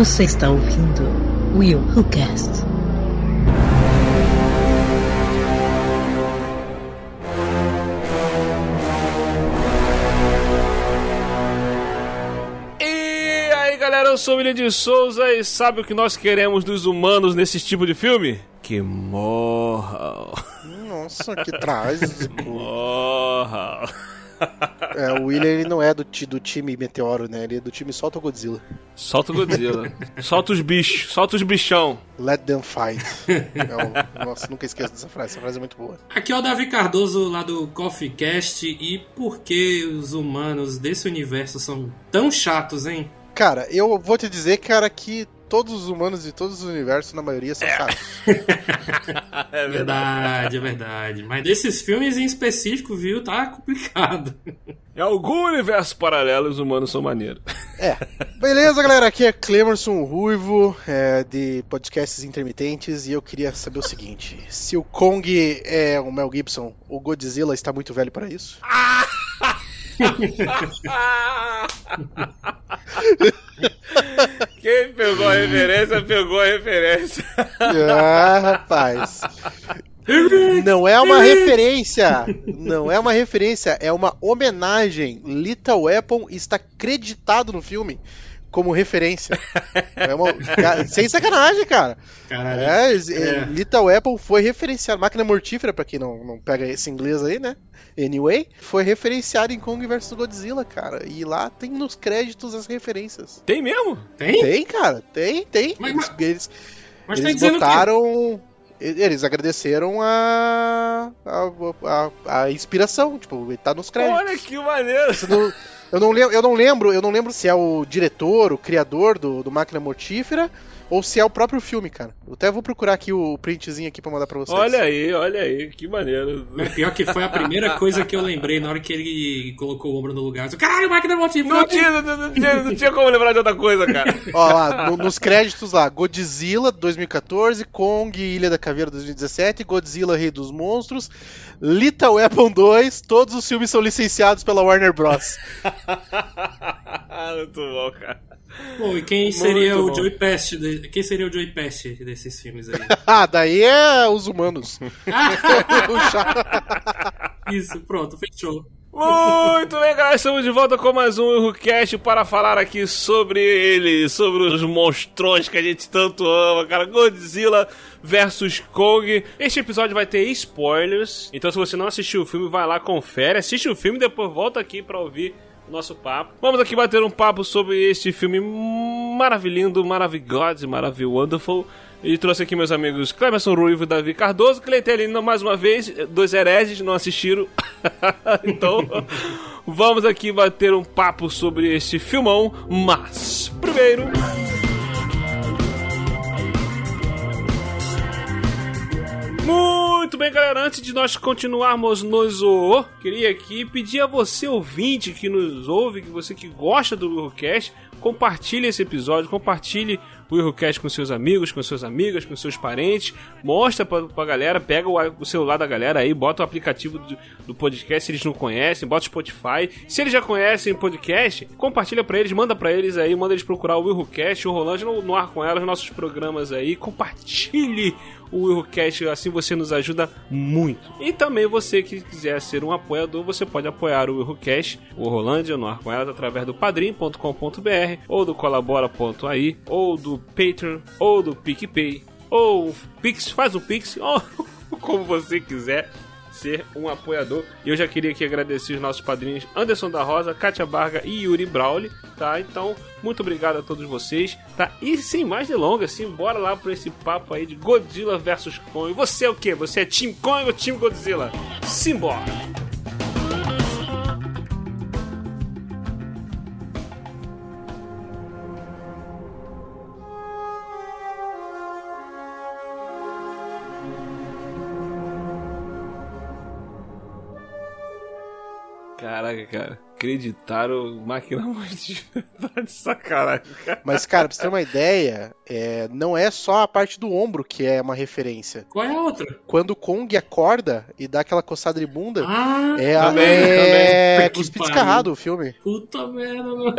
Você está ouvindo Will Who Cast. E aí galera, eu sou o William de Souza e sabe o que nós queremos dos humanos nesse tipo de filme? Que morram. Nossa, que trágico. Morram. É, o William ele não é do, ti- do time Meteoro, né? Ele é do time Solta o Godzilla. Solta o Godzilla. Solta os bichos, solta os bichão. Let them fight. É o- nossa, nunca esqueço dessa frase. Essa frase é muito boa. Aqui é o Davi Cardoso lá do Coffee Cast e por que os humanos desse universo são tão chatos, hein? Cara, eu vou te dizer, cara, que todos os humanos de todos os universos, na maioria, são chatos. É Verdade, é verdade. Mas desses filmes em específico, viu, tá complicado. Em algum universo paralelo, os humanos são maneiros. É. Beleza, galera? Aqui é Clemerson Ruivo, é, de podcasts intermitentes, e eu queria saber o seguinte: se o Kong é o Mel Gibson, o Godzilla está muito velho para isso? Quem pegou a referência, pegou a referência. Ah, rapaz. Não é uma referência. Não é uma referência, é uma homenagem. Little Weapon está creditado no filme como referência. É uma- ca- Sem sacanagem, cara. Caralho. É, É. Little Weapon foi referenciado. Máquina mortífera, pra quem não, não pega esse inglês aí, né? Anyway, foi referenciado em Kong vs Godzilla, cara. E lá tem nos créditos as referências. Tem mesmo? Tem? Tem, cara, tem, tem. Mas- Eles, eles, Mas tá eles que. botaram. Eles agradeceram a, a, a, a inspiração, tipo, tá nos créditos. Olha que maneiro. Eu, não lembro, eu não lembro, eu não lembro se é o diretor, o criador do, do Máquina Mortífera, ou se é o próprio filme, cara. Eu até vou procurar aqui o printzinho aqui pra mandar pra vocês. Olha aí, olha aí, que maneiro. Mas pior que foi a primeira coisa que eu lembrei na hora que ele colocou o ombro no lugar. Eu, Caralho, máquina motivo! Não tinha, não, não tinha, não tinha como lembrar de outra coisa, cara. Ó lá, no- nos créditos lá, Godzilla 2014, Kong Ilha da Caveira 2017, Godzilla Rei dos Monstros, Little Weapon 2, todos os filmes são licenciados pela Warner Bros. Muito bom, cara. Pô, e quem seria Muito o bom. Joey Pest? de- Quem seria o Joey Pest desses filmes aí? ah, daí é os humanos. Isso, pronto, fechou. Muito bem, galera, estamos de volta com mais um ErroCast para falar aqui sobre ele, sobre os monstrões que a gente tanto ama, cara. Godzilla versus Kong. Este episódio vai ter spoilers, então se você não assistiu o filme, vai lá, confere, assiste o filme e depois volta aqui para ouvir nosso papo. Vamos aqui bater um papo sobre este filme maravilhoso, maravilhoso, maravilhoso, wonderful. E trouxe aqui meus amigos Cleberson Ruivo e Davi Cardoso, que mais uma vez, dois hereges não assistiram. então, vamos aqui bater um papo sobre este filmão, mas primeiro. Muito bem, galera. Antes de nós continuarmos nos o, queria aqui pedir a você ouvinte que nos ouve, que você que gosta do Willcast, compartilhe esse episódio, compartilhe o Willcast com seus amigos, com suas amigas, com seus parentes, mostra pra, pra galera, pega o, o celular da galera aí, bota o aplicativo do, do podcast se eles não conhecem, bota o Spotify. Se eles já conhecem o podcast, compartilha pra eles, manda pra eles aí, manda eles procurar o Willcast, o Rolando no, no ar com elas, nossos programas aí, compartilhe o Willcast, assim você nos ajuda muito. E também você que quiser ser um apoiador, você pode apoiar o Willcast, o Rolândia, no ar com elas, através do padrim.com.br, ou do colabora.ai, ou do Patreon, ou do PicPay, ou Pix, faz o Pix, ou como você quiser ser um apoiador. E eu já queria aqui agradecer os nossos padrinhos Anderson da Rosa, Kátia Barga e Yuri Brauli, tá? Então, muito obrigado a todos vocês, tá? E sem mais delongas, sim, bora lá pra esse papo aí de Godzilla versus Kong. Você é o quê? Você é Team Kong ou Team Godzilla? Simbora! Caraca, cara. Acreditaram máquina. Tá de sacanagem, cara. Mas, cara, pra você ter uma ideia, é, não é só a parte do ombro que é uma referência. Qual é a outra? Quando o Kong acorda e dá aquela coçada de bunda, Ah, é, a- também, é também. Descarrado o filme. puta merda, mano.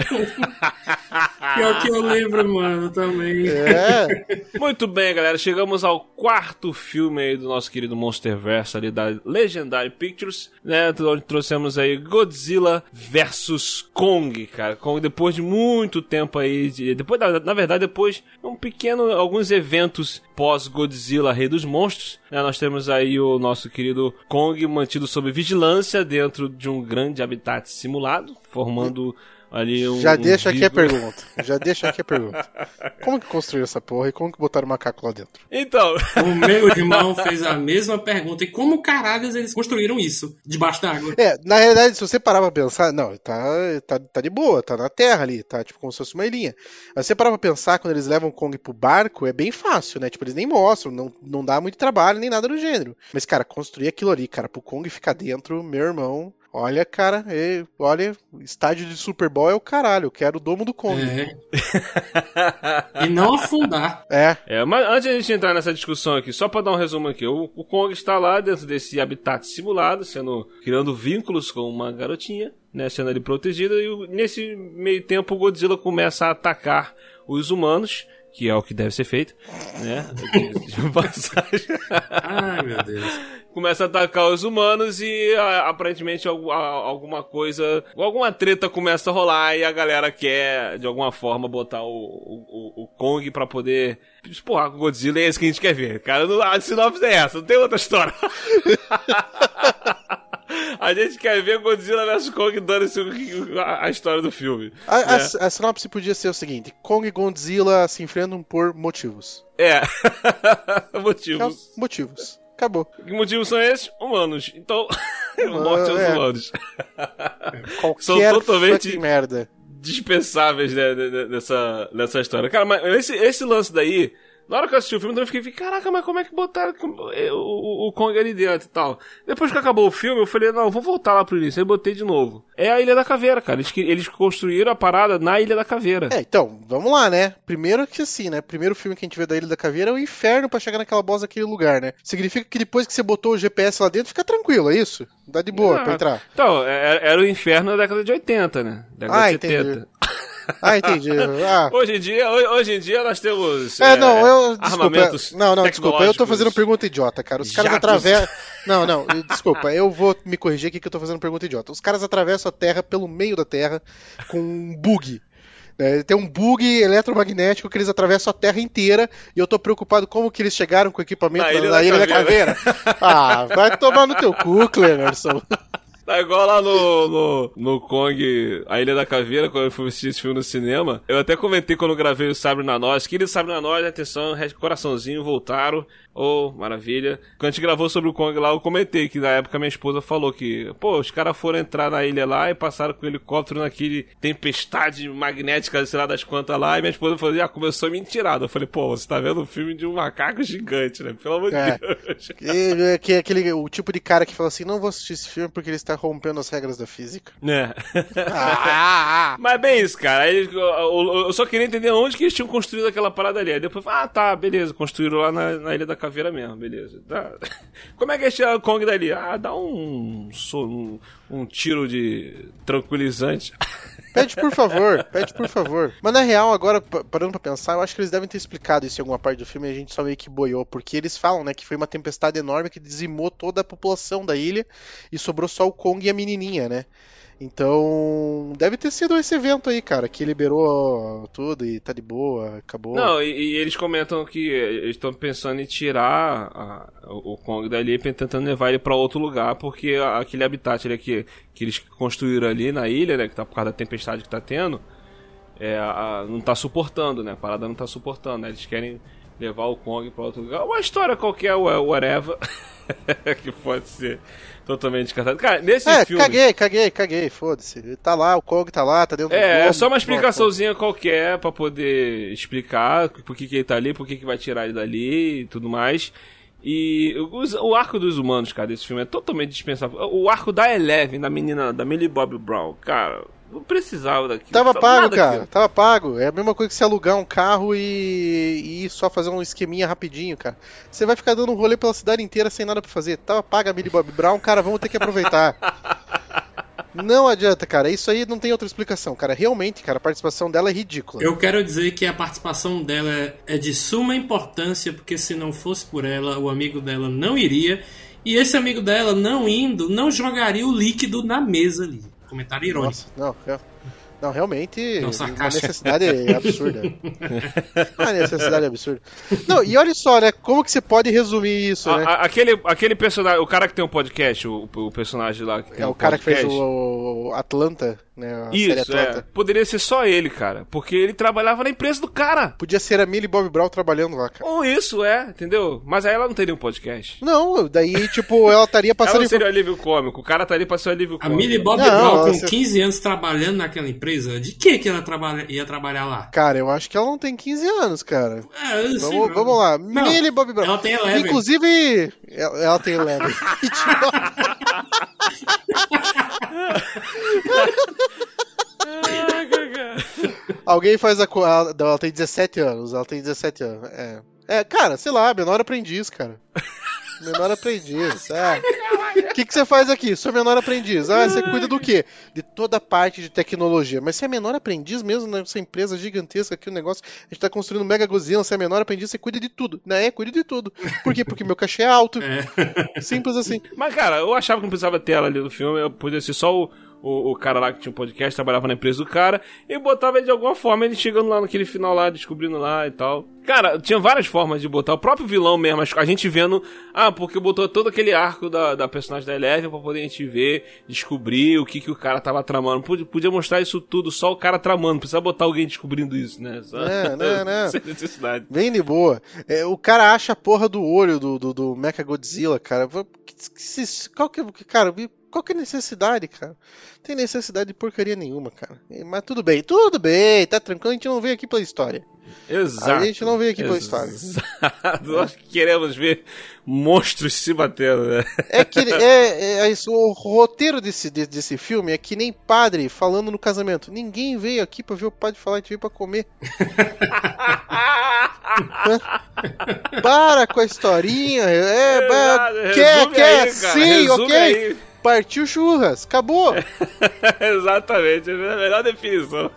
Pior que eu lembro, mano, também. É, Muito bem, galera. Chegamos ao quarto filme aí do nosso querido Monsterverse ali da Legendary Pictures, né? Onde trouxemos aí Godzilla versus Kong, cara. Kong depois de muito tempo aí, de- depois da- na verdade depois de um pequeno alguns eventos pós Godzilla Rei dos Monstros, né? Nós temos aí o nosso querido Kong mantido sob vigilância dentro de um grande habitat simulado, formando ali um já um deixa aqui a pergunta. Já deixa aqui a pergunta. Como que construiu essa porra e como que botaram o macaco lá dentro? Então, O meu irmão fez a mesma pergunta. E como caralhos eles construíram isso? Debaixo d'água? É, na realidade, se você parar pra pensar, não, tá, tá, tá de boa, tá na terra ali, tá tipo como se fosse uma ilhinha. Mas se você parar pra pensar, quando eles levam o Kong pro barco, é bem fácil, né? Tipo, eles nem mostram, não, não dá muito trabalho, nem nada do gênero. Mas, cara, construir aquilo ali, cara, pro Kong ficar dentro, meu irmão. Olha, cara, é- olha, estádio de Super Bowl é o caralho, eu quero o domo do Kong. É. E não afundar. É, É, mas antes de a gente entrar nessa discussão aqui, só pra dar um resumo aqui, o, o Kong está lá dentro desse habitat simulado, sendo criando vínculos com uma garotinha, né, sendo ali protegida, e nesse meio tempo o Godzilla começa a atacar os humanos, que é o que deve ser feito, né? de passagem. Ai, meu Deus. começa a atacar os humanos e a- aparentemente a- alguma coisa, alguma treta começa a rolar e a galera quer de alguma forma botar o, o, o Kong pra poder esporrar com o Godzilla e é isso que a gente quer ver. Cara, não- a sinopse é essa, não tem outra história. A gente quer ver Godzilla vs Kong dando a, a história do filme. a, a- né? a sinopse podia ser o seguinte: Kong e Godzilla se enfrentam por motivos. É. Motivos. Motivos. Acabou. Que motivos são esses? Humanos. Então, morte aos é. humanos. Qualquer São totalmente- merda. dispensáveis né, ne- ne- nessa, nessa história. Cara, mas esse, esse lance daí, na hora que eu assisti o filme, eu fiquei, caraca, mas como é que botaram o, o, o Kong ali dentro e tal? Depois que acabou o filme, eu falei, não, vou voltar lá pro início. Aí botei de novo. É a Ilha da Caveira, cara. Eles, eles construíram a parada na Ilha da Caveira. É, então, vamos lá, né? Primeiro que assim, né? Primeiro filme que a gente vê da Ilha da Caveira é o inferno pra chegar naquela bosta daquele lugar, né? Significa que depois que você botou o GPS lá dentro, fica tranquilo, é isso? Dá de boa Ah, pra entrar. Então, é- era o inferno da década de 80, né? Década Ah, de entendi. 70. Ah, entendi. Ah. Hoje em dia, hoje, em dia nós temos É, não, eu. Desculpa. armamentos Não, não, desculpa. Eu tô fazendo pergunta idiota, cara. Os caras atravessam. Não, não, desculpa. Eu vou me corrigir aqui que eu tô fazendo pergunta idiota. Os caras atravessam a Terra pelo meio da Terra com um bug. né? Tem um bug eletromagnético que eles atravessam a Terra inteira e eu tô preocupado como que eles chegaram com o equipamento Na na, Ilha da Ilha da Caveira. Caveira. Ah, vai tomar no teu cu, Clemerson. Tá igual lá no, no, no Kong, a Ilha da Caveira, quando eu fui assistir esse filme no cinema. Eu até comentei quando eu gravei o Sabre na Nós. Querido Sabre na Nós, atenção, coraçãozinho, voltaram. Oh, maravilha. Quando a gente gravou sobre o Kong lá, eu comentei que na época minha esposa falou que, pô, os caras foram entrar na ilha lá e passaram com o helicóptero naquele tempestade magnética, sei lá das quantas lá. E minha esposa falou, ah, começou a mentirada. Eu falei, pô, você tá vendo um filme de um macaco gigante, né? Pelo amor É. de Deus. E, que é aquele, o tipo de cara que fala assim: não vou assistir esse filme porque ele está rompendo as regras da física. Né? Ah, Mas é bem isso, cara. Aí, eu, eu- eu só queria entender onde que eles tinham construído aquela parada ali. Aí depois, ah, tá, beleza, construíram lá na, na Ilha da Caveira mesmo, beleza. Tá. Como é que eles tiraram o Kong dali? Ah, dá um, um, um tiro de tranquilizante. Pede por favor, pede por favor. Mas na real, agora, pa- parando pra pensar, eu acho que eles devem ter explicado isso em alguma parte do filme e a gente só meio que boiou. Porque eles falam, né, que foi uma tempestade enorme que dizimou toda a população da ilha e sobrou só o Kong e a menininha, né? Então, deve ter sido esse evento aí, cara, que liberou tudo e tá de boa, acabou. Não, e, e eles comentam que eles estão pensando em tirar a- o Kong dali, tentando levar ele pra outro lugar, porque aquele habitat ali que, que eles construíram ali na ilha, né, que tá por causa da tempestade que tá tendo, é, a- não tá suportando, né? A parada não tá suportando, né? Eles querem levar o Kong pra outro lugar. Uma história qualquer, wha- whatever, que pode ser totalmente descartada. Cara, nesse é, filme... caguei, caguei, caguei, foda-se. Tá lá, o Kong tá lá, tá dentro do É, é domo, só uma explicaçãozinha qualquer pra poder explicar por que, que ele tá ali, por que, que vai tirar ele dali e tudo mais. E os- o arco dos humanos, cara, desse filme é totalmente dispensável. O arco da Eleven, da menina, da Millie Bobby Brown, cara, Não precisava daquilo. Tava pago, cara. daquilo. Tava pago. É a mesma coisa que você alugar um carro e, e ir só fazer um esqueminha rapidinho, cara. Você vai ficar dando um rolê pela cidade inteira sem nada pra fazer. Tava paga Millie Bob Brown, cara, vamos ter que aproveitar. Não adianta, cara. Isso aí não tem outra explicação, cara. Realmente, cara, a participação dela é ridícula. Eu quero dizer que a participação dela é de suma importância, porque se não fosse por ela, o amigo dela não iria. E esse amigo dela, não indo, não jogaria o líquido na mesa ali. Comentário irônico. Nossa, não, não, realmente, Não, uma sarcástico. necessidade absurda. uma necessidade absurda. Não, e olha só, né? Como que você pode resumir isso, A- né? a- aquele, aquele personagem, o cara que tem um podcast, o, o personagem lá que tem É um o cara que fez podcast. o Atlanta, né? A série Isso, é. Poderia ser só ele, cara. Porque ele trabalhava na empresa do cara. Podia ser a Millie Bob Brown trabalhando lá, cara. Ou isso, é, entendeu? Mas aí ela não teria um podcast. Não, daí, tipo, ela estaria Ela passando não seria o alívio cômico. O cara tá ali pra ser o alívio A cômico. Millie Bob Não, Brown, com você- 15 anos trabalhando naquela empresa, de que que ela trabalha, ia trabalhar lá? Cara, eu acho que ela não tem 15 anos, cara. É, eu sei, Vamos, vamos lá. Não, Millie Bob Brown. ela tem Eleven. Inclusive, ela, ela tem Eleven. Alguém faz a. Ela, ela tem 17 anos. Ela tem 17 anos. É. É, cara, sei lá, menor aprendiz, cara. Menor aprendiz. É. O que, que você faz aqui? Sou menor aprendiz. Ah, você cuida do quê? De toda a parte de tecnologia. Mas você é menor aprendiz mesmo nessa empresa gigantesca aqui, o negócio. A gente tá construindo mega Godzilla, você é menor aprendiz, você cuida de tudo. Né? É, cuida de tudo. Por quê? Porque meu cachê é alto. Simples assim. Mas, cara, eu achava que não precisava ter ela ali no filme. Eu podia ser só o, o, o cara lá que tinha um podcast, trabalhava na empresa do cara, e botava ele de alguma forma, ele chegando lá naquele final lá, descobrindo lá e tal. Cara, tinha várias formas de botar. O próprio vilão mesmo, a gente vendo. Ah, porque botou todo aquele arco da, da personagem da Eleven pra poder a gente ver, descobrir o que, que o cara tava tramando. Podia, podia mostrar isso tudo, só o cara tramando. Não precisava botar alguém descobrindo isso, né? Só... É, né, né. Sem necessidade. Bem de boa. É, o cara acha a porra do olho do, do, do Mecha Godzilla, cara. Que- que- Qual que, cara, qual que é a necessidade, cara? Não tem necessidade de porcaria nenhuma, cara. É, Mas tudo bem, tudo bem, tá tranquilo, a gente não veio aqui pela história. Exato. A gente não veio aqui pela história. Exato. Nós queremos ver monstros se batendo, né? É que é, é isso, o roteiro desse, de- desse filme é que nem padre falando no casamento. Ninguém veio aqui pra ver o padre falar, a gente veio pra comer. Para com a historinha. É, ba- quer, quer, aí, sim, Resume ok. aí. Partiu churras, acabou. Exatamente, é a melhor definição.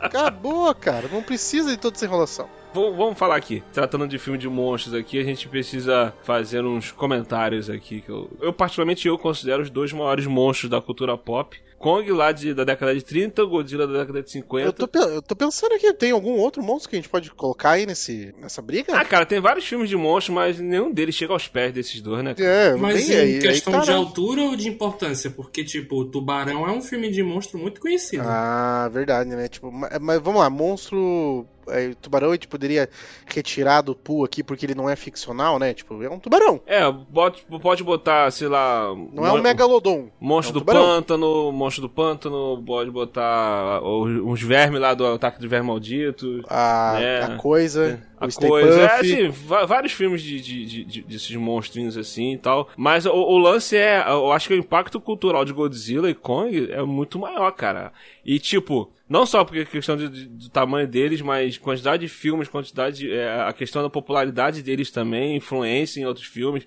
Acabou, cara. Não precisa de toda essa enrolação. Vamos vamos falar aqui. Tratando de filme de monstros aqui, a gente precisa fazer uns comentários aqui. Que eu, eu, particularmente, eu considero os dois maiores monstros da cultura pop. Kong lá de, da década de 30, Godzilla da década de 50. Eu tô, eu tô pensando aqui, tem algum outro monstro que a gente pode colocar aí nesse, nessa briga? Ah, cara, tem vários filmes de monstros, mas nenhum deles chega aos pés desses dois, né? cara? É, Mas em aí, aí questão tá, de altura ou de importância? Porque, tipo, o Tubarão é um filme de monstro muito conhecido. Ah, verdade, né? Tipo, ma- mas, vamos lá, monstro. É, tubarão a gente poderia retirar do pool aqui porque ele não é ficcional, né? Tipo, é um tubarão. É, bote- pode botar, sei lá. Não é um megalodon. Monstro é um do tubarão. pântano, monstro do pântano, pode botar os- uns vermes lá do ataque de verme maldito. A, É. a coisa. A o coisa, é assim, vários filmes de, de, de- de- desses monstrinhos assim e tal. Mas o, o lance é, eu acho que o impacto cultural de Godzilla e Kong é muito maior, cara. E tipo, não só porque a questão de- de- do tamanho deles, mas quantidade de filmes, quantidade, é, a questão da popularidade deles também, influência em outros filmes,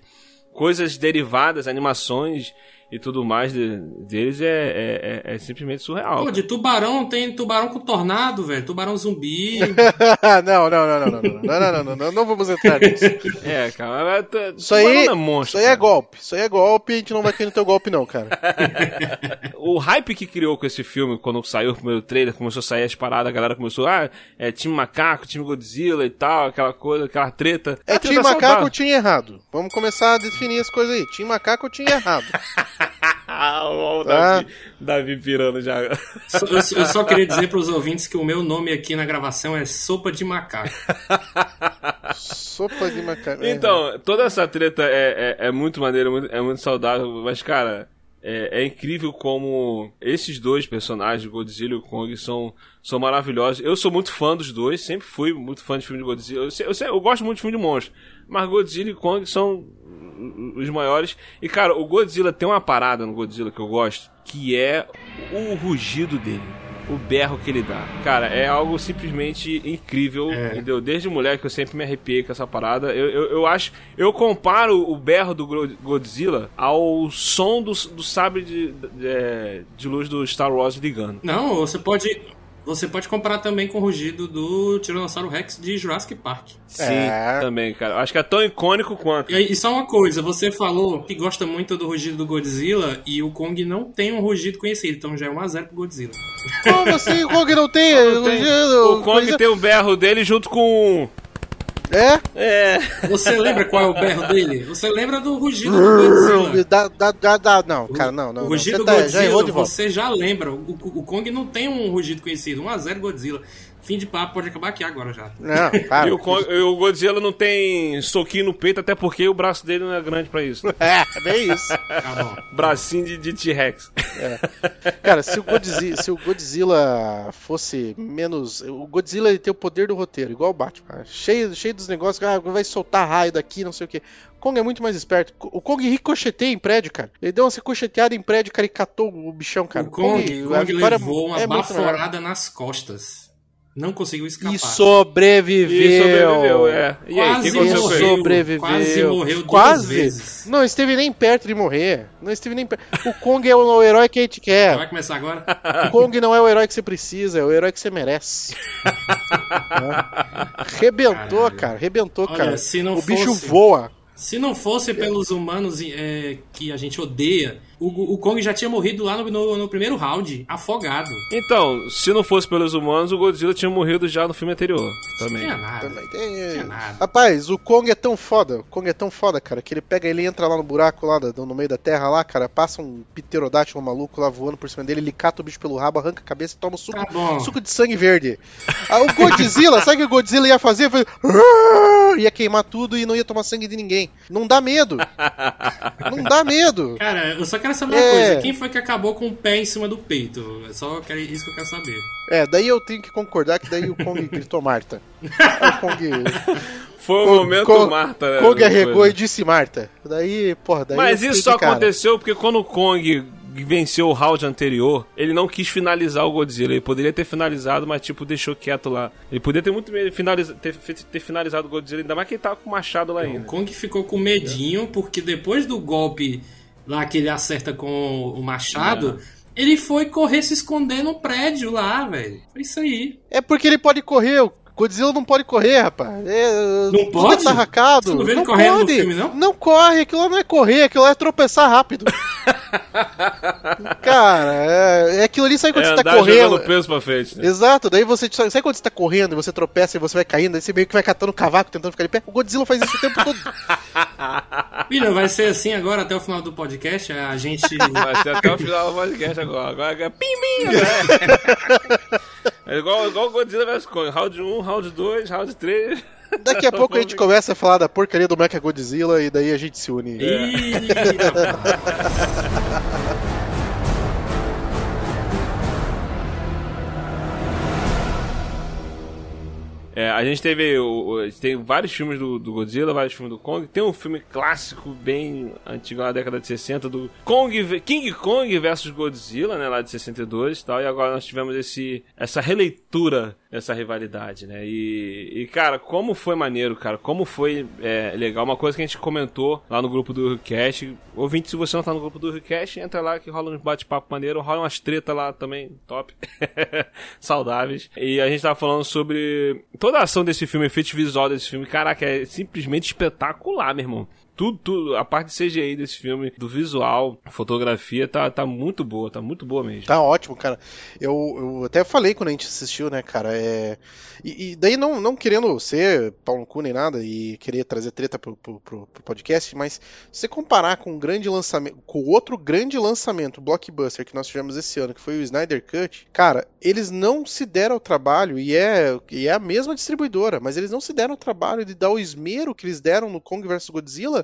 coisas derivadas, animações e tudo mais de- deles é, é, é- é simplesmente surreal. Pô, cara. de tubarão tem tubarão com tornado, velho. Tubarão zumbi. não, não, não, não, não, não, não, não, não, não, não, não vamos entrar nisso. É, cara, mas, é- Isso aí, tubarão não é monstro, isso aí é golpe. Isso aí é golpe, a gente não vai cair no teu golpe, não, cara. O hype que criou com esse filme, quando saiu o primeiro trailer, começou a sair as paradas, a galera começou, ah, é time macaco, time Godzilla e tal, aquela coisa, aquela treta. É treta Macaco ou. Team Errado? Vamos começar a definir as coisas aí. Team Macaco ou Team Errado? O Ah. Davi, Davi pirando já. Eu, eu só queria dizer pros ouvintes que o meu nome aqui na gravação é Sopa de Macaco. Sopa de macaco. é. Então, toda essa treta é, é, é muito maneira, é muito saudável, mas, cara, é, é incrível como esses dois personagens, Godzilla e o Kong, são, são maravilhosos. Eu sou muito fã dos dois, sempre fui muito fã de filme de Godzilla. Eu, eu, eu gosto muito de filme de monstro, mas Godzilla e Kong são os maiores. E, cara, o Godzilla tem uma parada no Godzilla que eu gosto, que é o rugido dele. o berro que ele dá. Cara, é algo simplesmente incrível, É. entendeu? Desde moleque eu sempre me arrepiei com essa parada. Eu, eu, eu acho. Eu comparo o berro do Godzilla ao som do, do sabre de, de, de luz do Star Wars ligando. Não, você pode. Você pode comparar também com o rugido do Tiranossauro Rex de Jurassic Park. Sim, É. também, cara. Acho que é tão icônico quanto. E, e só uma coisa, você falou que gosta muito do rugido do Godzilla e o Kong não tem um rugido conhecido, então já é 1x0 pro Godzilla. Como assim? O Kong não tem? Tem- o o Kong tem o berro dele junto com. É? É. Você lembra qual é o berro dele? Você lembra do rugido do Godzilla? Dá, dá, dá, dá, não, cara, não, não. o não. rugido Você do tá- Godzilla, já você já lembra. O, o- o Kong não tem um rugido conhecido. 1x0 Godzilla. Fim de papo, pode acabar aqui agora já. Não, para. E o, Kong- e o Godzilla não tem soquinho no peito, até porque o braço dele não é grande pra isso. É, bem isso. Tá. Bracinho de, de T-Rex. Cara, se o, Godzilla, se o Godzilla fosse menos. O Godzilla ele tem o poder do roteiro, igual o Batman. Cheio, cheio dos negócios, ah, vai soltar raio daqui, não sei o que. O Kong é muito mais esperto. O Kong ricocheteia em prédio, cara. Ele deu uma ricocheteada em prédio, cara, e catou o bichão, cara. o Kong, Kong vitória levou uma é baforada nas costas. Não conseguiu escapar. E sobreviveu. E sobreviveu, é. E aí, que Quase aconteceu com morreu. sobreviveu. Quase morreu duas Quase. vezes. Não esteve nem perto de morrer. Não esteve nem perto. O Kong é o herói que a gente quer. Vai começar agora? O Kong não é o herói que você precisa, é o herói que você merece. É. Rebentou, Caralho. cara. Rebentou, Olha, cara. se não o bicho fosse- voa. Se não fosse pelos humanos é, que a gente odeia, o, o Kong já tinha morrido lá no, no- no primeiro round, afogado. Então, se não fosse pelos humanos, o Godzilla tinha morrido já no filme anterior. Não Também. tinha nada. Também tem- tinha nada. Rapaz, o Kong é tão foda. O Kong é tão foda, cara, que ele pega, ele entra lá no buraco lá no meio da terra lá, cara, passa um pterodátilo maluco lá voando por cima dele, ele cata o bicho pelo rabo, arranca a cabeça e toma o suco, Tá suco de sangue verde. Ah, o Godzilla, sabe o que o Godzilla ia fazer? Foi- "Ah!" Ia queimar tudo e não ia tomar sangue de ninguém. Não dá medo. Não dá medo. Cara, eu só quero saber uma É. coisa. Quem foi que acabou com o pé em cima do peito? É só quero- isso que eu quero saber. É, daí eu tenho que concordar que daí o Kong gritou Marta. O Kong, Foi o Kong- momento Kong- Marta, né? Kong arregou coisa. e disse Marta. Daí, porra, daí Mas isso só aconteceu porque quando o Kong venceu o round anterior, ele não quis finalizar o Godzilla. Ele poderia ter finalizado, mas tipo, deixou quieto lá. Ele poderia ter muito finaliza- ter, ter finalizado o Godzilla, ainda mais que ele tava com o machado lá O ainda. Kong ficou com medinho, porque depois do golpe lá que ele acerta com o machado, ele foi correr se esconder no prédio lá, velho. Foi isso aí. É porque ele pode correr. O Godzilla não pode correr, rapaz. É, Não pode? é tarracado. Você não vê ele não correndo no pode. filme, não? Não corre. Aquilo lá não é correr. Aquilo lá é tropeçar rápido. Cara, é, é aquilo ali, sabe quando É você tá correndo? peso pra frente. né? Exato, daí você. Sabe quando você tá correndo e você tropeça e você vai caindo, aí você meio que vai catando o cavaco tentando ficar de pé? O Godzilla faz isso o tempo todo. William, vai ser assim agora até o final do podcast. A gente. Vai ser até o final do podcast agora. Agora é pim, pim, né? É igual, igual o Godzilla vs Kong. Round 1, round 2, round 3. Daqui a pouco a gente começa a falar da porcaria do Mecha Godzilla e daí a gente se une. Ih, É, a gente teve o, o- tem vários filmes do, do Godzilla, vários filmes do Kong. Tem um filme clássico bem antigo da década de 60 do Kong, King Kong versus Godzilla, né, lá de 62 e tal. E agora nós tivemos esse essa releitura dessa rivalidade, né? E, e, cara, como foi maneiro, cara, como foi é, legal. Uma coisa que a gente comentou lá no grupo do Request. Ouvinte, se você não tá no grupo do Request, entra lá que rola uns bate-papo maneiro, rola umas treta lá também, top. Saudáveis. E a gente tava falando sobre toda a ação desse filme, efeito visual desse filme. Caraca, é simplesmente espetacular, meu irmão. Tudo, tudo, a parte CGI desse filme, do visual, fotografia, tá, tá muito boa, tá muito boa mesmo. Tá ótimo, cara. Eu, eu até falei quando a gente assistiu, né, cara? É... E, e daí não, não querendo ser pau no cu nem nada e querer trazer treta pro, pro, pro- pro podcast, mas se você comparar com um grande lançamento, com outro grande lançamento, blockbuster, que nós tivemos esse ano, que foi o Snyder Cut, cara, eles não se deram o trabalho, e é, e é a mesma distribuidora, mas eles não se deram o trabalho de dar o esmero que eles deram no Kong vs Godzilla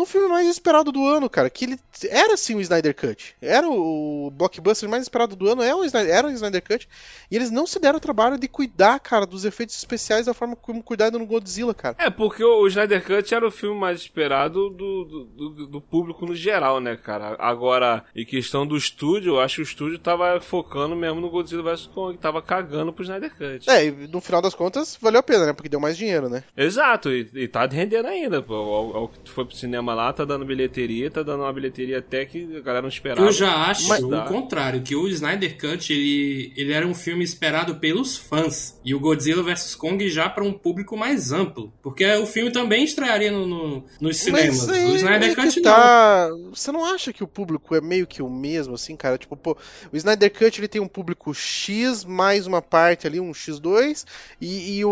no filme mais esperado do ano, cara. Que ele era sim o Snyder Cut. Era o blockbuster mais esperado do ano, era o Snyder, era o Snyder Cut. E eles não se deram o trabalho de cuidar, cara, dos efeitos especiais da forma como cuidaram no Godzilla, cara. É, porque o Snyder Cut era o filme mais esperado do, do, do, do público no geral, né, cara? Agora, em questão do estúdio, eu acho que o estúdio tava focando mesmo no Godzilla vs Kong, tava cagando pro Snyder Cut. É, e no final das contas, valeu a pena, né? Porque deu mais dinheiro, né? Exato, e, e tá rendendo ainda. Pô, ao, ao que foi pro cinema lá, tá dando bilheteria, tá dando uma bilheteria até que a galera não esperava. Eu já acho Mas o contrário, que o Snyder Cut ele, ele era um filme esperado pelos fãs e o Godzilla vs Kong já para um público mais amplo, porque o filme também estrearia no, no- nos cinemas. Mas o Snyder é Cut não. tá... Você não acha que o público é meio que o mesmo, assim, cara? Tipo, pô, o Snyder Cut ele tem um público X mais uma parte ali, um X2, e, e o,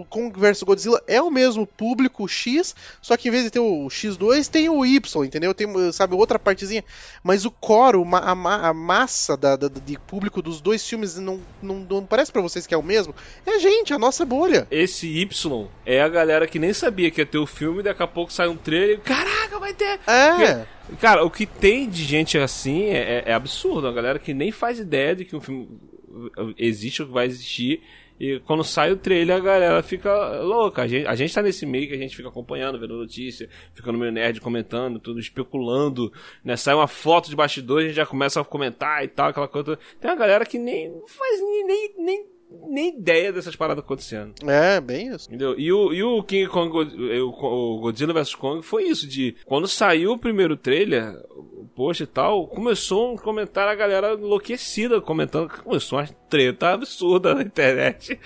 o Kong vs Godzilla é o mesmo público X, só que em vez de ter o X2, tem o Y, entendeu? Tem, sabe, outra partezinha. Mas o coro, a, ma- a massa da, da- de público dos dois filmes não, não, não parece pra vocês que é o mesmo? É a gente, a nossa bolha. Esse Y é a galera que nem sabia que ia ter o filme, daqui a pouco sai um trailer. Caraca, vai ter! É. Cara, o que tem de gente assim é, é- é absurdo. A galera que nem faz ideia de que um filme existe ou que vai existir. E quando sai o trailer, a galera fica louca. A gente, a gente tá nesse meio que a gente fica acompanhando, vendo notícia, fica no meio nerd comentando, tudo especulando, né? Sai uma foto de bastidor, a gente já começa a comentar e tal, aquela coisa. Tem uma galera que nem faz nem, nem, nem, nem ideia dessas paradas acontecendo. É, bem isso. Entendeu? E o, e o King Kong, o, Godzilla vs Kong foi isso, de quando saiu o primeiro trailer, post e tal, começou um comentário, a galera enlouquecida comentando, que começou uma treta absurda na internet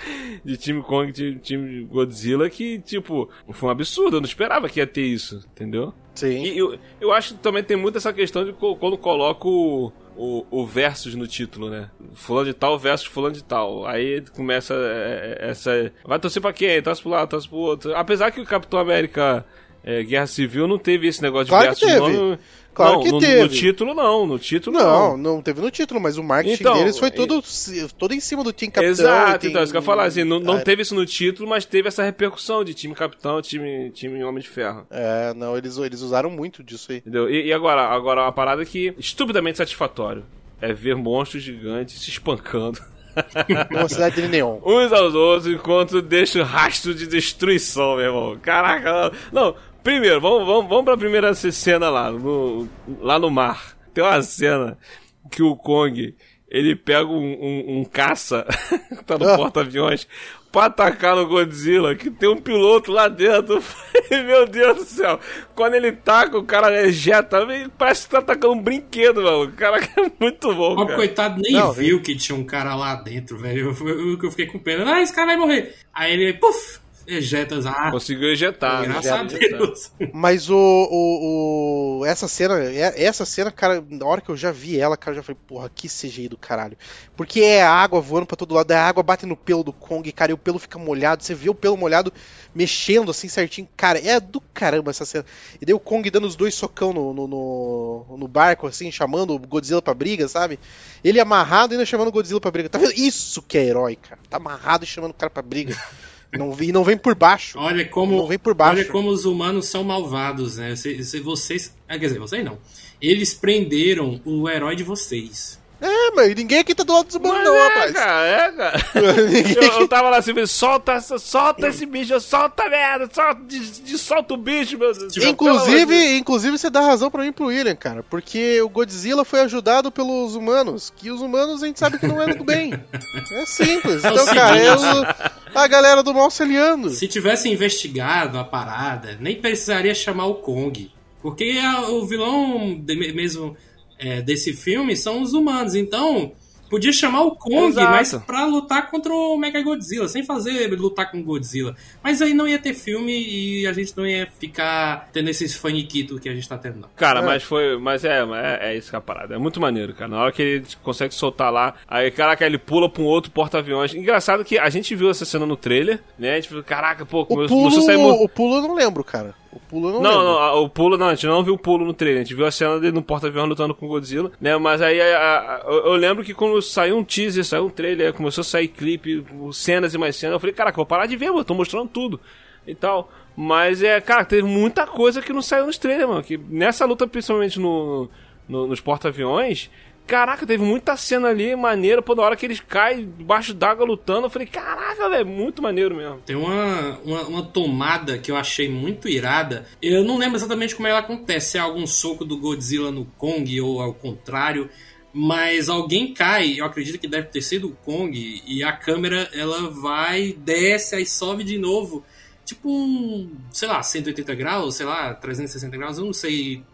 de time Kong e time Godzilla, que, tipo, foi um absurdo, eu não esperava que ia ter isso, entendeu? Sim. E eu, eu acho que também tem muito essa questão de quando coloca o, o, o versus no título, né? Fulano de tal versus fulano de tal. Aí começa é, é, essa. Vai torcer pra quem? Torce pro lado, torce pro outro. Apesar que o Capitão América é, Guerra Civil não teve esse negócio de Claro que teve. Claro não, que no, teve. No título não, no título Não, não. não teve no título, mas o marketing Então, deles foi e- todo, todo em cima do Team Capitão. Exato, tem- então, isso que eu ia falar, assim, não, não É, teve isso no título, mas teve essa repercussão de time Capitão, time, time Homem de Ferro. É, não, eles, eles usaram muito disso aí. Entendeu? E, e agora, agora uma parada que estupidamente satisfatório é ver monstros gigantes se espancando Numa cidade de neon. uns aos outros enquanto deixa rastro de destruição, meu irmão. Caraca, não. Primeiro, vamos, vamos, vamos pra primeira cena lá, no, lá no mar. Tem uma cena que o Kong ele pega um, um- um caça que tá no Ah. porta-aviões pra atacar no Godzilla, que tem um piloto lá dentro. Meu Deus do céu. Quando ele taca, o cara ejeta, parece que tá atacando um brinquedo, mano. O cara é muito bom, O coitado nem Não, viu que tinha um cara lá dentro, velho. Eu, eu, eu fiquei com pena. Ah, esse cara vai morrer. Aí ele, puf, ejeta as ah, Conseguiu ejetar. né? graças a. Deus. Mas o, o, o- Essa cena. é- Essa cena, cara, na hora que eu já vi ela, cara, eu já falei, porra, que CGI do caralho. Porque é água voando pra todo lado, a água bate no pelo do Kong, cara, e o pelo fica molhado. Você vê o pelo molhado mexendo assim certinho. Cara, é do caramba essa cena. E daí o Kong dando os dois socão no, no, no, no barco, assim, chamando o Godzilla pra briga, sabe? Ele amarrado e ainda chamando o Godzilla pra briga. Tá vendo? Isso que é herói, cara. Tá amarrado e chamando o cara pra briga. Não, vi- não vem por baixo. Olha como, Não vem por baixo. olha como os humanos são malvados, né? Se, se vocês. ah, Quer dizer, vocês não. Eles prenderam o herói de vocês. É, mas ninguém aqui tá do lado dos humanos, Mas não, é, rapaz. cara, é, cara. Eu, eu tava lá assim, solta, solta esse bicho, solta a merda, solta, de, de- solta o bicho, meu Deus. Inclusive, inclusive, você dá razão pra mim e pro William, cara. Porque o Godzilla foi ajudado pelos humanos. Que os humanos a gente sabe que não é do bem. É simples. É o Então, cara, é o- a galera do mal se aliando. Se tivesse investigado a parada, nem precisaria chamar o Kong. Porque a- o vilão de- mesmo é, desse filme são os humanos. Então, podia chamar o Kong, Exato. mas pra lutar contra o Mega Godzilla, sem fazer lutar com o Godzilla. Mas aí não ia ter filme e a gente não ia ficar tendo esses faniquitos que a gente tá tendo, não. Cara, É. mas foi. Mas é, é, é isso que é a parada. É muito maneiro, cara. Na hora que ele consegue soltar lá, aí, caraca, ele pula pra um outro porta-aviões. Engraçado que a gente viu essa cena no trailer, né? A gente viu, caraca, pô, O começou, pulo, muito. o pulo eu não lembro, cara. O pulo não, Não, não, o pulo não, a gente não viu o pulo no trailer, a gente viu a cena dele no porta-avião lutando com o Godzilla, né? Mas aí a- a- eu lembro que quando saiu um teaser, saiu um trailer, começou a sair clipe, cenas e mais cenas, eu falei, caraca, vou parar de ver, mano, tô mostrando tudo e tal. Mas é, cara, teve muita coisa que não saiu nos trailers, mano. Que nessa luta, principalmente no, no nos porta-aviões, Caraca, teve muita cena ali maneira. Pô, na hora que eles caem debaixo d'água lutando, eu falei, caraca, velho, muito maneiro mesmo. Tem uma, uma, uma, tomada que eu achei muito irada. Eu não lembro exatamente como ela acontece. Se é algum soco do Godzilla no Kong ou ao contrário. Mas alguém cai, eu acredito que deve ter sido o Kong, e a câmera ela vai, desce, aí sobe de novo. Tipo um, sei lá, 180 graus, sei lá, 360 graus, eu não sei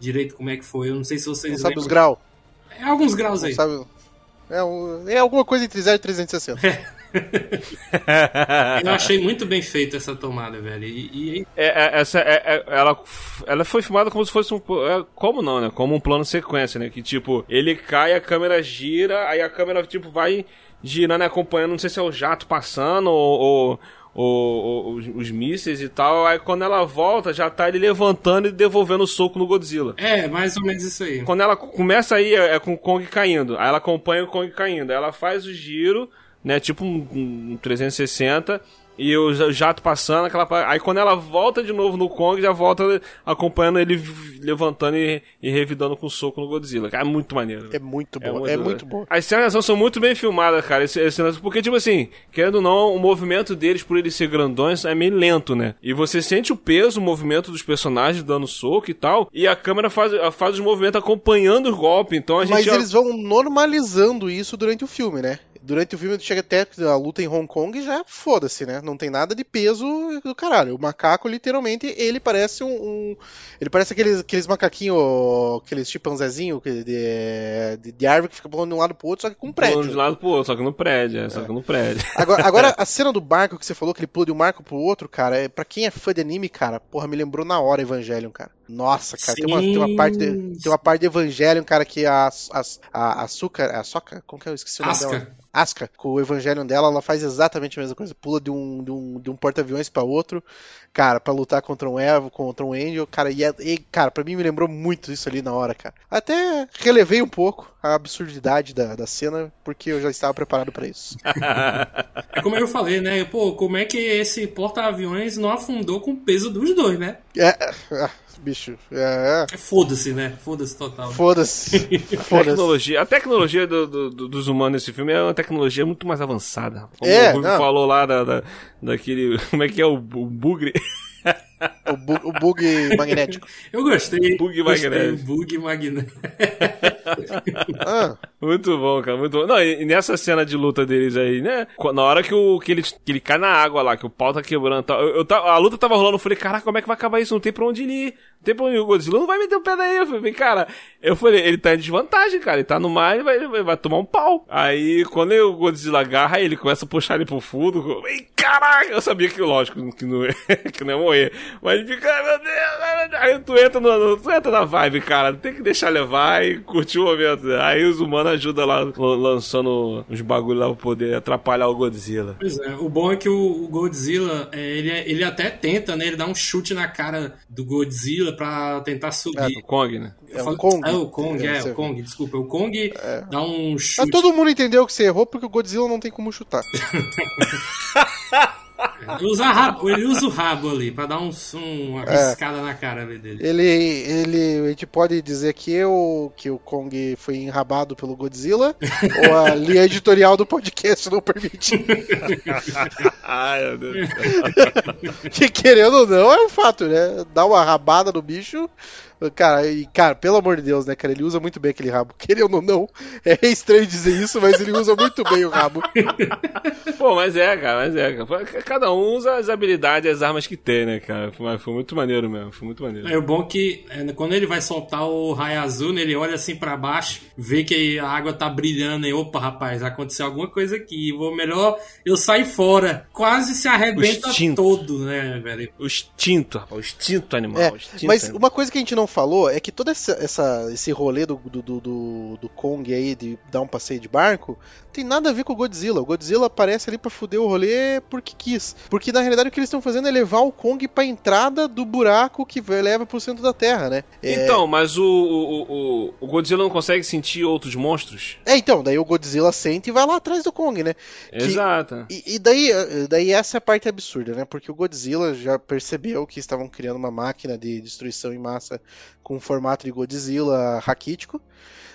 direito como é que foi. Eu não sei se vocês. Não sabe os graus? É alguns graus aí. Sabe, é, um, é, alguma coisa entre 0 e 360. eu achei muito bem feita essa tomada, velho. E, e... É, é, essa, é, é, ela, ela foi filmada como se fosse um. É, como não, né? Como um plano sequência, né? Que tipo, ele cai, a câmera gira, aí a câmera tipo vai girando e acompanhando, não sei se é o jato passando ou, ou o, o, os, mísseis e tal. Aí quando ela volta, já tá ele levantando e devolvendo o soco no Godzilla. É, mais ou menos isso aí. Quando ela começa aí, é, é com o Kong caindo. Aí ela acompanha o Kong caindo. Aí ela faz o giro, né? Tipo um, um 360 e o jato passando, aquela. Aí quando ela volta de novo no Kong, já volta acompanhando ele levantando e, e revidando com soco no Godzilla. Cara, é muito maneiro. É muito bom, é muito, é muito bom. As cenas são muito bem filmadas, cara. Esse, esse, porque, tipo assim, querendo ou não, o movimento deles, por eles ser grandões, é meio lento, né? E você sente o peso, o movimento dos personagens dando soco e tal. E a câmera faz, faz os movimentos acompanhando os golpes. Então a gente. Mas eles vão normalizando isso durante o filme, né? Durante o filme chega até a luta em Hong Kong e já foda-se, né? Não tem nada de peso do caralho. O macaco, literalmente, ele parece um. um ele parece aqueles, aqueles macaquinhos, aqueles chimpanzézinhos de, de, de, árvore que fica pulando de um lado pro outro, só que com um prédio. Pulando de um lado pro outro, só que no prédio, é, só é. que no prédio. Agora, agora, a cena do barco que você falou, que ele pula de um barco pro outro, cara, é, pra quem é fã de anime, cara, porra, me lembrou na hora Evangelion, cara. Nossa, cara, tem uma, tem uma, parte de, tem uma parte de Evangelion, cara, que a, a, a, açúcar. A soca? Como que é? Eu esqueci o nome dela. Asuka, com o Evangelion dela, ela faz exatamente a mesma coisa. Pula de um, de um, de um porta-aviões para outro, cara, para lutar contra um Evo, contra um Angel, cara, e, é, e, cara, pra mim me lembrou muito isso ali na hora, cara. Até relevei um pouco a absurdidade da, da cena, porque eu já estava preparado para isso. é como eu falei, né? Pô, como é que esse porta-aviões não afundou com o peso dos dois, né? É, é bicho. É. é. Foda-se, né? Foda-se total. Foda-se. Foda tecnologia, a tecnologia do, do, dos humanos nesse filme é uma tecnologia muito mais avançada. Como é, o Rui falou lá da, da, daquele. Como é que é o, o bugre? O, bu o bug magnético. Eu gostei. Bug magnético. Bug magnético. ah. Muito bom, cara, muito bom. Não, e nessa cena de luta deles aí, né? Na hora que, o, que, ele, que ele cai na água lá, que o pau tá quebrando tal, eu, eu, a luta tava rolando, eu falei, caraca, como é que vai acabar isso? Não tem pra onde ir. Não tem pra onde ir. O Godzilla não vai meter o pé daí. Eu falei, cara, eu falei, ele tá em desvantagem, cara. Ele tá no mar, ele vai, ele vai tomar um pau. Aí, quando o Godzilla agarra, ele começa a puxar ele pro fundo. E caraca, eu sabia que, lógico, que não, que não ia morrer. Mas ele fica, meu Deus, aí tu entra, no, tu entra na vibe, cara. Tem que deixar levar e curtir o momento. Aí os humanos ajudam lá, lançando uns bagulho lá pra poder atrapalhar o Godzilla. Pois é, o bom é que o Godzilla, é, ele, ele até tenta, né? Ele dá um chute na cara do Godzilla pra tentar subir. É, Kong, né? É o Kong. É o Kong, é, é o Kong, desculpa. O Kong é. dá um chute. Mas todo mundo entendeu que você errou porque o Godzilla não tem como chutar. Ele usa, rabo, ele usa o rabo ali pra dar um, um uma piscada é. na cara dele. Ele, ele, a gente pode dizer que, o que o Kong foi enrabado pelo Godzilla ou a linha editorial do podcast não permite. Ai, meu Deus. que querendo ou não, é um fato, né? Dá uma rabada no bicho, Cara, e, cara, pelo amor de Deus, né, cara? Ele usa muito bem aquele rabo. Querendo ou não, é estranho dizer isso, mas ele usa muito bem o rabo. Pô, mas é, cara, mas é, cara. Cada um usa as habilidades, as armas que tem, né, cara? Foi, foi muito maneiro mesmo, foi muito maneiro. É o bom que é, quando ele vai soltar o raio azul, né, ele olha assim para baixo, vê que a água tá brilhando e opa, rapaz, aconteceu alguma coisa aqui. Vou melhor eu sair fora. Quase se arrebenta todo, né, velho? O instinto, rapaz, o instinto animal. É, o instinto mas animal. uma coisa que a gente não não falou é que todo essa, essa- esse rolê do, do, do, do- Kong aí de dar um passeio de barco tem nada a ver com o Godzilla. O Godzilla aparece ali pra fuder o rolê porque quis. Porque na realidade o que eles estão fazendo é levar o Kong pra entrada do buraco que leva pro centro da Terra, né? É, Então, mas o, o, o, o Godzilla não consegue sentir outros monstros? é, então, daí o Godzilla sente e vai lá atrás do Kong, né? Exato. E, e daí, eh, daí essa é a parte absurda, né? Porque o Godzilla já percebeu que estavam criando uma máquina de destruição em massa com o formato de Godzilla raquítico,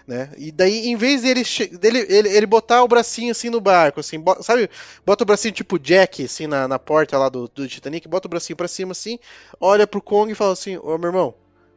né? E daí, em vez dele, dele ele, ele botar o bracinho assim no barco, assim, bo- sabe? Bota o bracinho tipo Jack, assim, na, na porta lá do, do Titanic, bota o bracinho pra cima assim, olha pro Kong e fala assim: Ô meu irmão,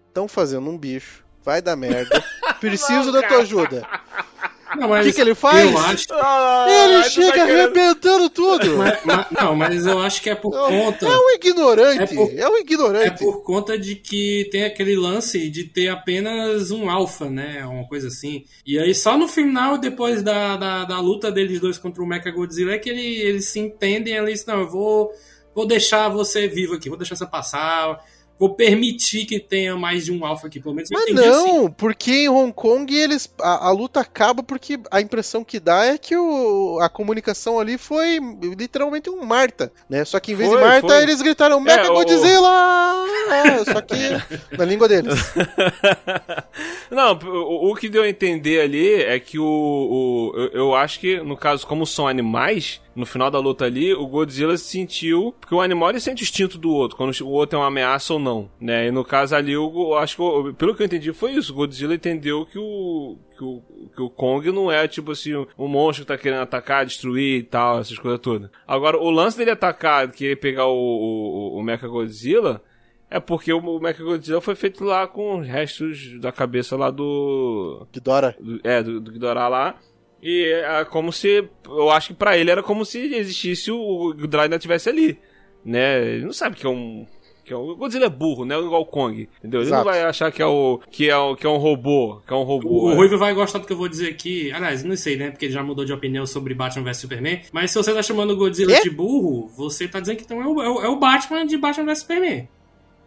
estão fazendo um bicho, vai dar merda, preciso da tua ajuda. Não, O mas que, que ele faz? eu acho. Ah, Ele chega tá arrebentando tudo! mas- mas- não, mas eu acho que é por Não, conta. É um ignorante, É por- é um É ignorante. por conta de que tem aquele lance de ter apenas um alfa, né? Uma coisa assim. E aí só no final, depois da, da, da luta deles dois contra o Mecha Godzilla, é que ele, eles se entendem ali. Não, eu vou, vou deixar você vivo aqui, vou deixar você passar. Vou permitir que tenha mais de um alfa aqui, pelo menos eu Mas entendi assim. não, porque em Hong Kong eles a, a luta acaba porque a impressão que dá é que o, a comunicação ali foi literalmente um Marta, né? Só que em vez Foi, de Marta foi. eles gritaram Mecha É, o- Godzilla! É, só que na língua deles. Não, o, o que deu a entender ali é que o, o eu, eu acho que, no caso, como são animais, no final da luta ali, o Godzilla sentiu. Porque o animal ele sente o instinto do outro, quando o outro é uma ameaça ou não, né? E no caso ali, eu acho que, pelo que eu entendi, foi isso. O Godzilla entendeu que o. Que o, que o Kong não é tipo assim, um monstro que tá querendo atacar, destruir e tal, essas coisas todas. Agora, o lance dele atacar, querer pegar o, o, o Mecha Godzilla, é porque o Mechagodzilla foi feito lá com os restos da cabeça lá do. De Dora. do- é, do, do Ghidorah lá. E é como se. Eu acho que pra ele era como se existisse o, o ainda estivesse ali. Né? Ele não sabe que é um. Que é um o Godzilla é burro, né? Igual o Kong. Entendeu? Ele Exato. não vai achar que é, o, que, é o, que é um robô. Que é um robô. O, o é. Ruivo vai gostar do que eu vou dizer aqui. Aliás, não sei, né? Porque ele já mudou de opinião sobre Batman vs Superman. Mas se você tá chamando o Godzilla Quê? de burro, você tá dizendo que então é o, é o- é o Batman de Batman vs Superman.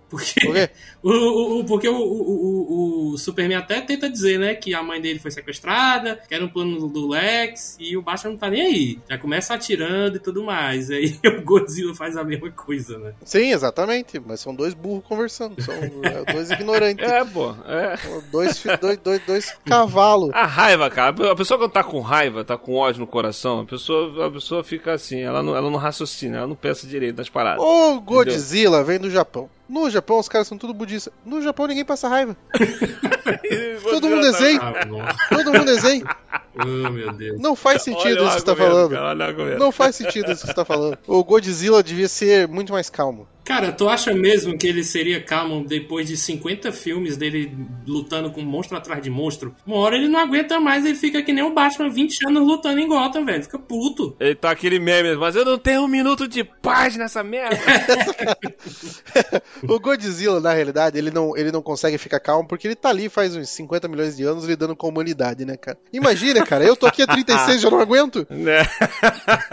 Porque Por quê? o, o- o- porque o, o, o- o Superman até tenta dizer, né, que a mãe dele foi sequestrada, que era um plano do- Lex, e o Batman não tá nem aí. Já começa atirando e tudo mais. Aí o Godzilla faz a mesma coisa, né? Sim, exatamente. Mas são dois burros conversando. São é, dois ignorantes. É, pô. É. São Dois, dois, dois, dois cavalos. A raiva, cara. A pessoa quando tá com raiva, tá com ódio no coração, a pessoa, a pessoa fica assim, ela não, ela não raciocina, ela não pensa direito nas paradas. O Godzilla vem do Japão. No Japão os caras são tudo budistas. No Japão ninguém passa raiva. Todo mundo desenha. Ah, bom. Todo mundo desenha. Oh, meu Deus. Não faz sentido Olha o isso que você tá argumento, falando. cara. Não faz sentido isso que você tá falando. O Godzilla devia ser muito mais calmo. Cara, tu acha mesmo que ele seria calmo depois de 50 filmes dele lutando com monstro atrás de monstro? Uma hora ele não aguenta mais, ele fica que nem o Batman 20 anos lutando em Gotham, velho. Fica puto. Ele tá aquele meme, mas eu não tenho um minuto de paz nessa merda. O Godzilla, na realidade, ele não, ele não consegue ficar calmo porque ele tá ali faz uns 50 milhões de anos lidando com a humanidade, né, cara? Imagina, cara, eu tô aqui há 36 já não aguento. né?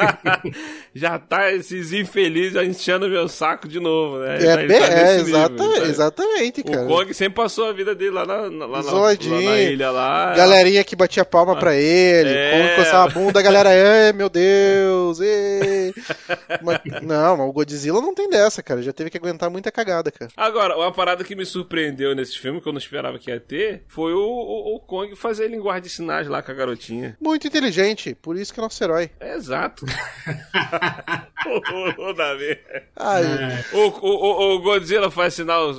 Já tá esses infelizes já enchendo meu saco de novo, né? É, tá- ele bem- tá é, nível, tá- exatamente, O cara. Kong sempre passou a vida dele lá na, na- lá na, lá na ilha lá. Galerinha que batia palma pra ele, É. Kong coçava a bunda, a galera, é, meu Deus, ê. Mas- não, mas o Godzilla não tem dessa, cara. Já teve que aguentar muita cagada, cara. Agora, uma parada que me surpreendeu nesse filme, que eu não esperava que ia ter, foi o, o, o Kong fazer linguagem de sinais lá com a garotinha. Muito inteligente, por isso que é nosso herói. É exato. ô, Davi. Ai, É. O, o, o- o Godzilla faz sinal,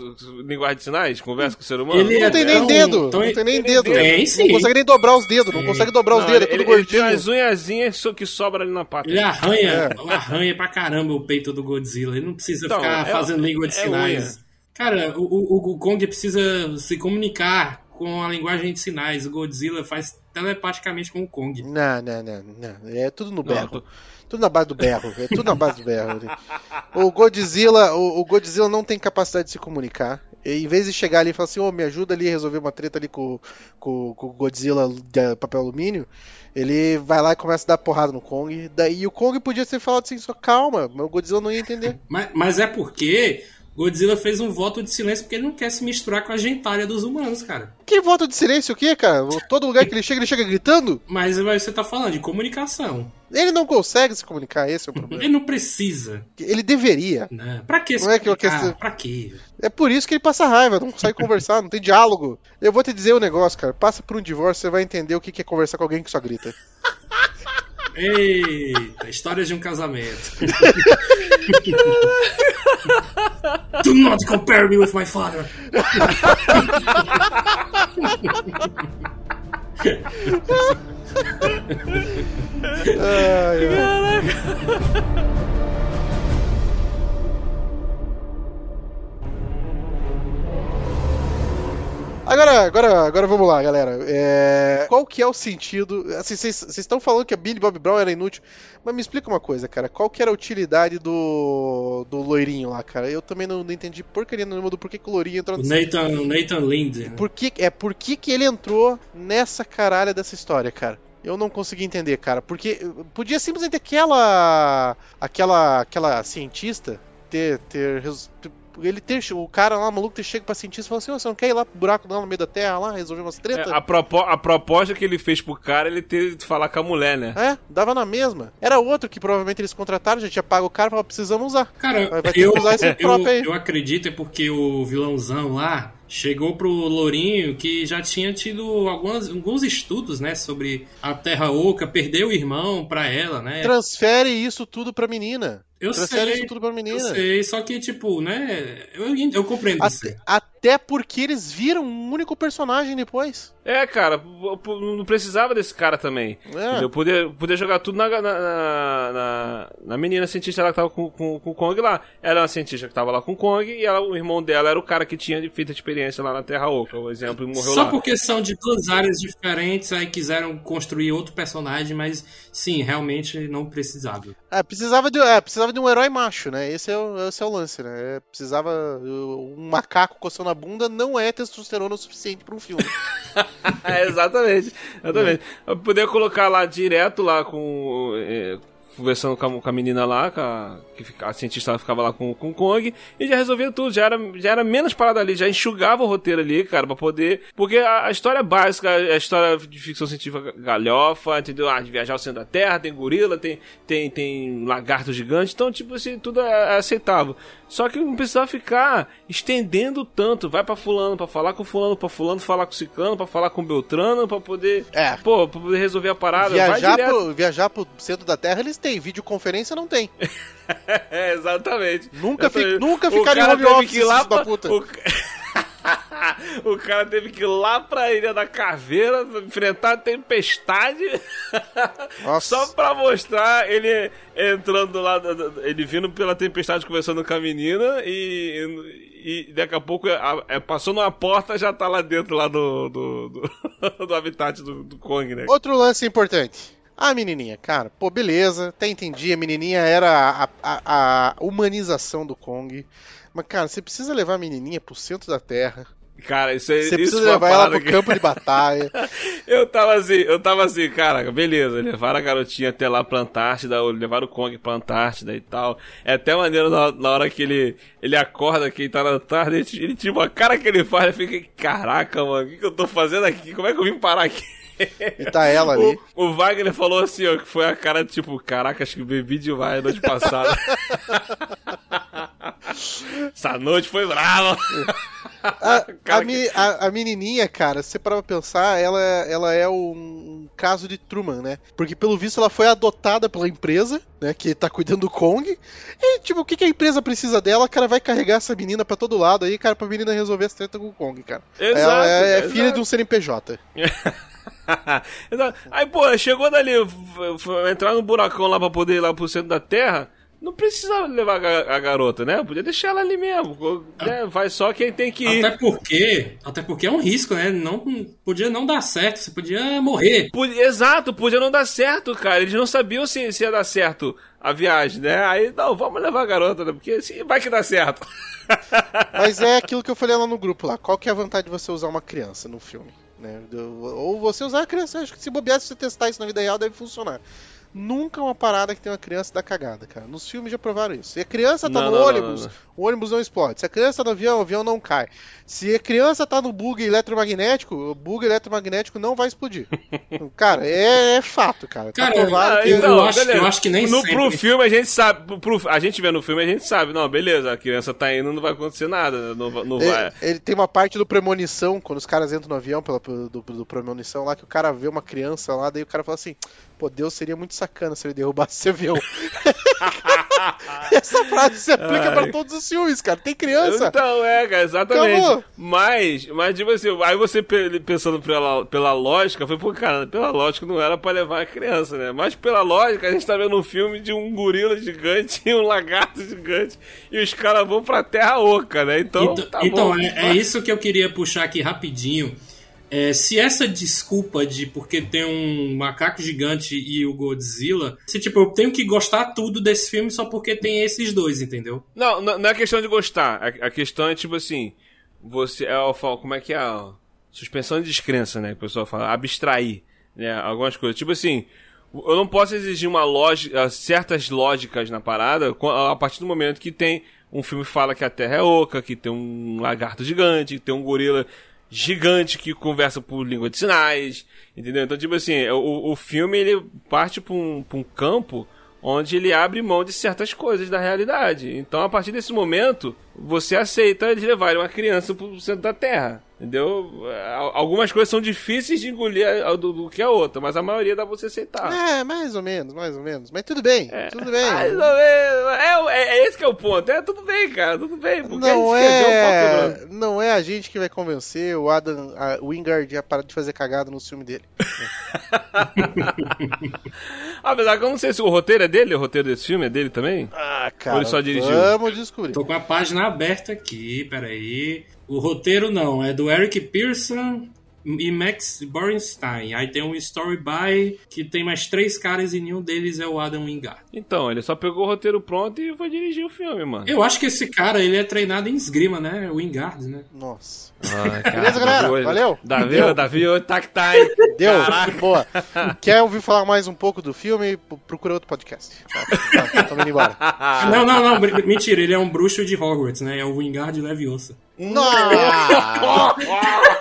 linguagem de sinais? Conversa com o ser humano? Ele não é tem nem tão- dedo, não tem nem tem dedo. Tem, sim. Não consegue nem dobrar os dedos, não consegue dobrar os Não, dedos, é ele, tudo ele tem gordinho. umas unhazinhas que sobram ali na pata. Ele arranha, É. arranha pra caramba o peito do Godzilla. Ele não precisa Então, ficar é- fazendo língua de é sinais. Cara, o, o, o Kong precisa se comunicar com a linguagem de sinais. O Godzilla faz telepaticamente com o Kong. Não, não, não, não. É tudo no Não, berro. tô- Tudo na base do berro. É tudo na base do berro. né? O Godzilla, o, o Godzilla não tem capacidade de se comunicar. E, em vez de chegar ali e falar assim, ô, me ajuda ali a resolver uma treta ali com, com, com o Godzilla de papel alumínio, ele vai lá e começa a dar porrada no Kong. Daí o Kong podia ter falado assim, só calma, mas o Godzilla não ia entender. Mas, mas é porque Godzilla fez um voto de silêncio porque ele não quer se misturar com a gentalha dos humanos, cara. Que voto de silêncio o quê, cara? Todo lugar que ele chega, ele chega gritando? Mas você tá falando de comunicação. Ele não consegue se comunicar, esse é o problema. Ele não precisa. Ele deveria. Não. Pra que Não é que eu quero- Pra quê? É por isso que ele passa raiva, não consegue conversar, não tem diálogo. Eu vou te dizer o um negócio, cara. Passa por um divórcio, você vai entender o que que é conversar com alguém que só grita. Eita, história de um casamento. Do not compare me with my father. Ai, Agora, agora, agora vamos lá, galera. É, Qual que é o sentido? Assim, vocês estão falando que a Billy Bob Brown era inútil, mas me explica uma coisa, cara. Qual que era a utilidade do, do loirinho lá, cara? Eu também não, não entendi porcaria nenhuma do porquê que o loirinho entrou O nessa... Nathan, o Nathan Linde. Por que, é por que, que ele entrou nessa caralha dessa história, cara? Eu não consegui entender, cara. Porque podia simplesmente aquela. aquela. aquela cientista ter. ter ele ter. O cara lá, maluco, ter chego pra cientista e falou assim: "Ô, você não quer ir lá pro buraco lá no meio da terra lá, resolver umas treta? É, a, propo a proposta que ele fez pro cara, ele teve de falar com a mulher, né? É, dava na mesma. Era outro que provavelmente eles contrataram, já tinha pago o cara e falou: precisamos usar. Cara, Vai- vai ter eu, que usar esse eu, próprio aí. eu acredito é porque o vilãozão lá chegou pro Lourinho que já tinha tido algumas, alguns estudos, né, sobre a Terra Oca, perdeu o irmão pra ela, né? Transfere isso tudo pra menina. Eu Transfere sei, isso tudo pra menina. eu sei, só que, tipo, né, eu, eu compreendo. Até, até porque eles viram um único personagem depois. É, cara, não precisava desse cara também. É. Entendeu? Poder, poder jogar tudo na, na, na, na- na menina cientista lá que tava com, com, com o Kong lá. Era uma cientista que tava lá com o Kong e ela, o irmão dela era o cara que tinha feito a experiência lá na Terra Oca, o exemplo, e morreu Só lá. porque são de duas áreas diferentes, aí quiseram construir outro personagem, mas sim, realmente não precisava. É, precisava de, é, precisava de um herói macho, né? Esse é o, esse é o lance, né? É, precisava. Um macaco coçando a bunda não é testosterona o suficiente pra um filme. É, exatamente. Exatamente. Eu poder colocar lá direto lá com. Conversando com a, com a menina lá, a, que fica- a cientista ficava lá com, com o Kong, e já resolvia tudo, já era, já era menos parada ali, já enxugava o roteiro ali, cara, pra poder. Porque a, a história é básica, a história de ficção científica galhofa, entendeu? Ah, de viajar ao centro da Terra, tem gorila, tem, tem, tem lagarto gigante, então, tipo assim, tudo é, é aceitável. Só que não precisava ficar estendendo tanto, vai pra fulano pra falar com fulano, pra fulano falar com ciclano, pra falar com beltrano, pra poder. É. Pô, pra poder resolver a parada, Viajar vai pro, viajar pro centro da Terra eles têm, videoconferência não tem. É, exatamente. Nunca fi- Exatamente. nunca O ficaram em home office, lá esses da pra... puta. O... o cara teve que ir lá pra Ilha da Caveira enfrentar a tempestade Nossa. só pra mostrar ele entrando lá, ele vindo pela tempestade conversando com a menina e, e daqui a pouco é, passou numa porta já tá lá dentro lá do, do, do, do habitat do, do Kong, né? Outro lance importante. A menininha, cara, pô, beleza, até entendi. A menininha era a, a- a humanização do Kong. Mas, cara, você precisa levar a menininha pro centro da Terra. Cara, isso aí Você isso precisa levar ela pro que- campo de batalha. Eu tava assim, eu tava assim, cara, beleza, levaram a garotinha até lá pra Antártida, levaram o Kong pra Antártida e tal. É até maneiro na, na hora que ele, ele acorda que ele tá na Antártida, ele, ele tipo, a cara que ele faz, ele fica, caraca, mano, o que, que eu tô fazendo aqui? Como é que eu vim parar aqui? E tá ela ali. O, o Wagner falou assim, ó, que foi a cara tipo, caraca, acho que bebi demais a noite passada. Essa noite foi brava. A, a, a- a menininha, cara, se você parar pra pensar, ela, ela é um, um caso de Truman, né? Porque pelo visto ela foi adotada pela empresa, né? Que tá cuidando do Kong. E, tipo, o que, que a empresa precisa dela? O cara vai carregar essa menina pra todo lado aí, cara, pra menina resolver as tretas com o Kong, cara. Exato, ela é, é exato. filha de um CNPJ. Exato. Aí, pô, chegou dali, entrar no buracão lá pra poder ir lá pro centro da Terra. Não precisa levar a, ga- a garota, né? Podia deixar ela ali mesmo. né? Vai só quem tem que ir. Até porque, até porque é um risco, né? Não podia não dar certo, você podia morrer. Podia- exato, podia não dar certo, cara. Eles não sabiam se, se ia dar certo a viagem, né? Aí, não, vamos levar a garota, né? Porque se, vai que dá certo. Mas é aquilo que eu falei lá no grupo lá. Qual que é a vantagem de você usar uma criança no filme? Né? Ou você usar a criança, acho que se bobear, se você testar isso na vida real, deve funcionar. Nunca uma parada que tem uma criança da cagada, cara. Nos filmes já provaram isso. Se a criança tá Não, no não, ônibus, não, não. o ônibus não explode. Se a criança tá no avião, o avião não cai. Se a criança tá no bug eletromagnético, o bug eletromagnético não vai explodir. cara, é, é fato, cara. Tá Cara, provado Ah, que- eu acho- eu acho que nem no, sempre. Pro filme a gente sabe, pro- a gente vê no filme a gente sabe, não, beleza, a criança tá indo, não vai acontecer nada, não, va- não vai. É, ele tem uma parte do premonição, quando os caras entram no avião pela, do, do premonição lá, que o cara vê uma criança lá, daí o cara fala assim, pô, Deus seria muito sacana se ele derrubasse esse avião. Essa frase se aplica Ai. pra todos os filmes, cara. Tem criança. Então, é, cara, exatamente. Acabou. Mas, mas, tipo assim, aí você pe- pensando pela, pela lógica, foi, pô, cara, pela lógica não era pra levar a criança, né? Mas pela lógica, a gente tá vendo um filme de um gorila gigante e um lagarto gigante e os caras vão pra terra oca, né? Então, Então, tá então, bom. é, é isso que eu queria puxar aqui rapidinho. É, se essa desculpa de porque tem um macaco gigante e o Godzilla, se tipo, eu tenho que gostar tudo desse filme só porque tem esses dois, entendeu? Não, não é questão de gostar. A, a questão é tipo assim. Você. É, como é que é? ó? Suspensão de descrença, né? Que o pessoal fala. Abstrair. Né? Algumas coisas. Tipo assim. Eu não posso exigir uma lógica, certas lógicas na parada a partir do momento que tem um filme que fala que a Terra é oca, que tem um lagarto gigante, que tem um gorila gigante que conversa por língua de sinais, entendeu? Então, tipo assim, o, o filme ele parte pra um, pra um campo onde ele abre mão de certas coisas da realidade. Então, a partir desse momento, você aceita eles levarem uma criança pro centro da Terra. Entendeu? Al- Algumas coisas são difíceis de engolir a- do, do que a outra, mas a maioria dá pra você aceitar. É, mais ou menos, mais ou menos. Mas tudo bem, tudo bem. Mais ou menos. É, é, é esse que é o ponto. É, tudo bem, cara, tudo bem. Porque Não a gente escreveu o pau é, não é a gente que vai convencer o Adam a Wingard a parar de fazer cagada no filme dele. Apesar que eu não sei se o roteiro é dele, o roteiro desse filme é dele também. Ah, Ou ele só dirigiu? Vamos descobrir. Tô com a página aberta aqui, peraí. O roteiro não, é do Eric Pearson e Max Borenstein. Aí tem um story by que tem mais três caras e nenhum deles é o Adam Wingard. Então, ele só pegou o roteiro pronto e foi dirigir o filme, mano. Eu acho que esse cara, ele é treinado em esgrima, né? O Wingard, né? Nossa. Ai, cara, Beleza, galera? Hoje- Valeu. Davi, Deu. Davi tá que tá, hein? Deu, Caraca. boa. Quer ouvir falar mais um pouco do filme? Procura outro podcast. Tá, tá, tô indo embora. Não, não, não, mentira, ele é um bruxo de Hogwarts, né? É o Wingard Leviosa. Nossa!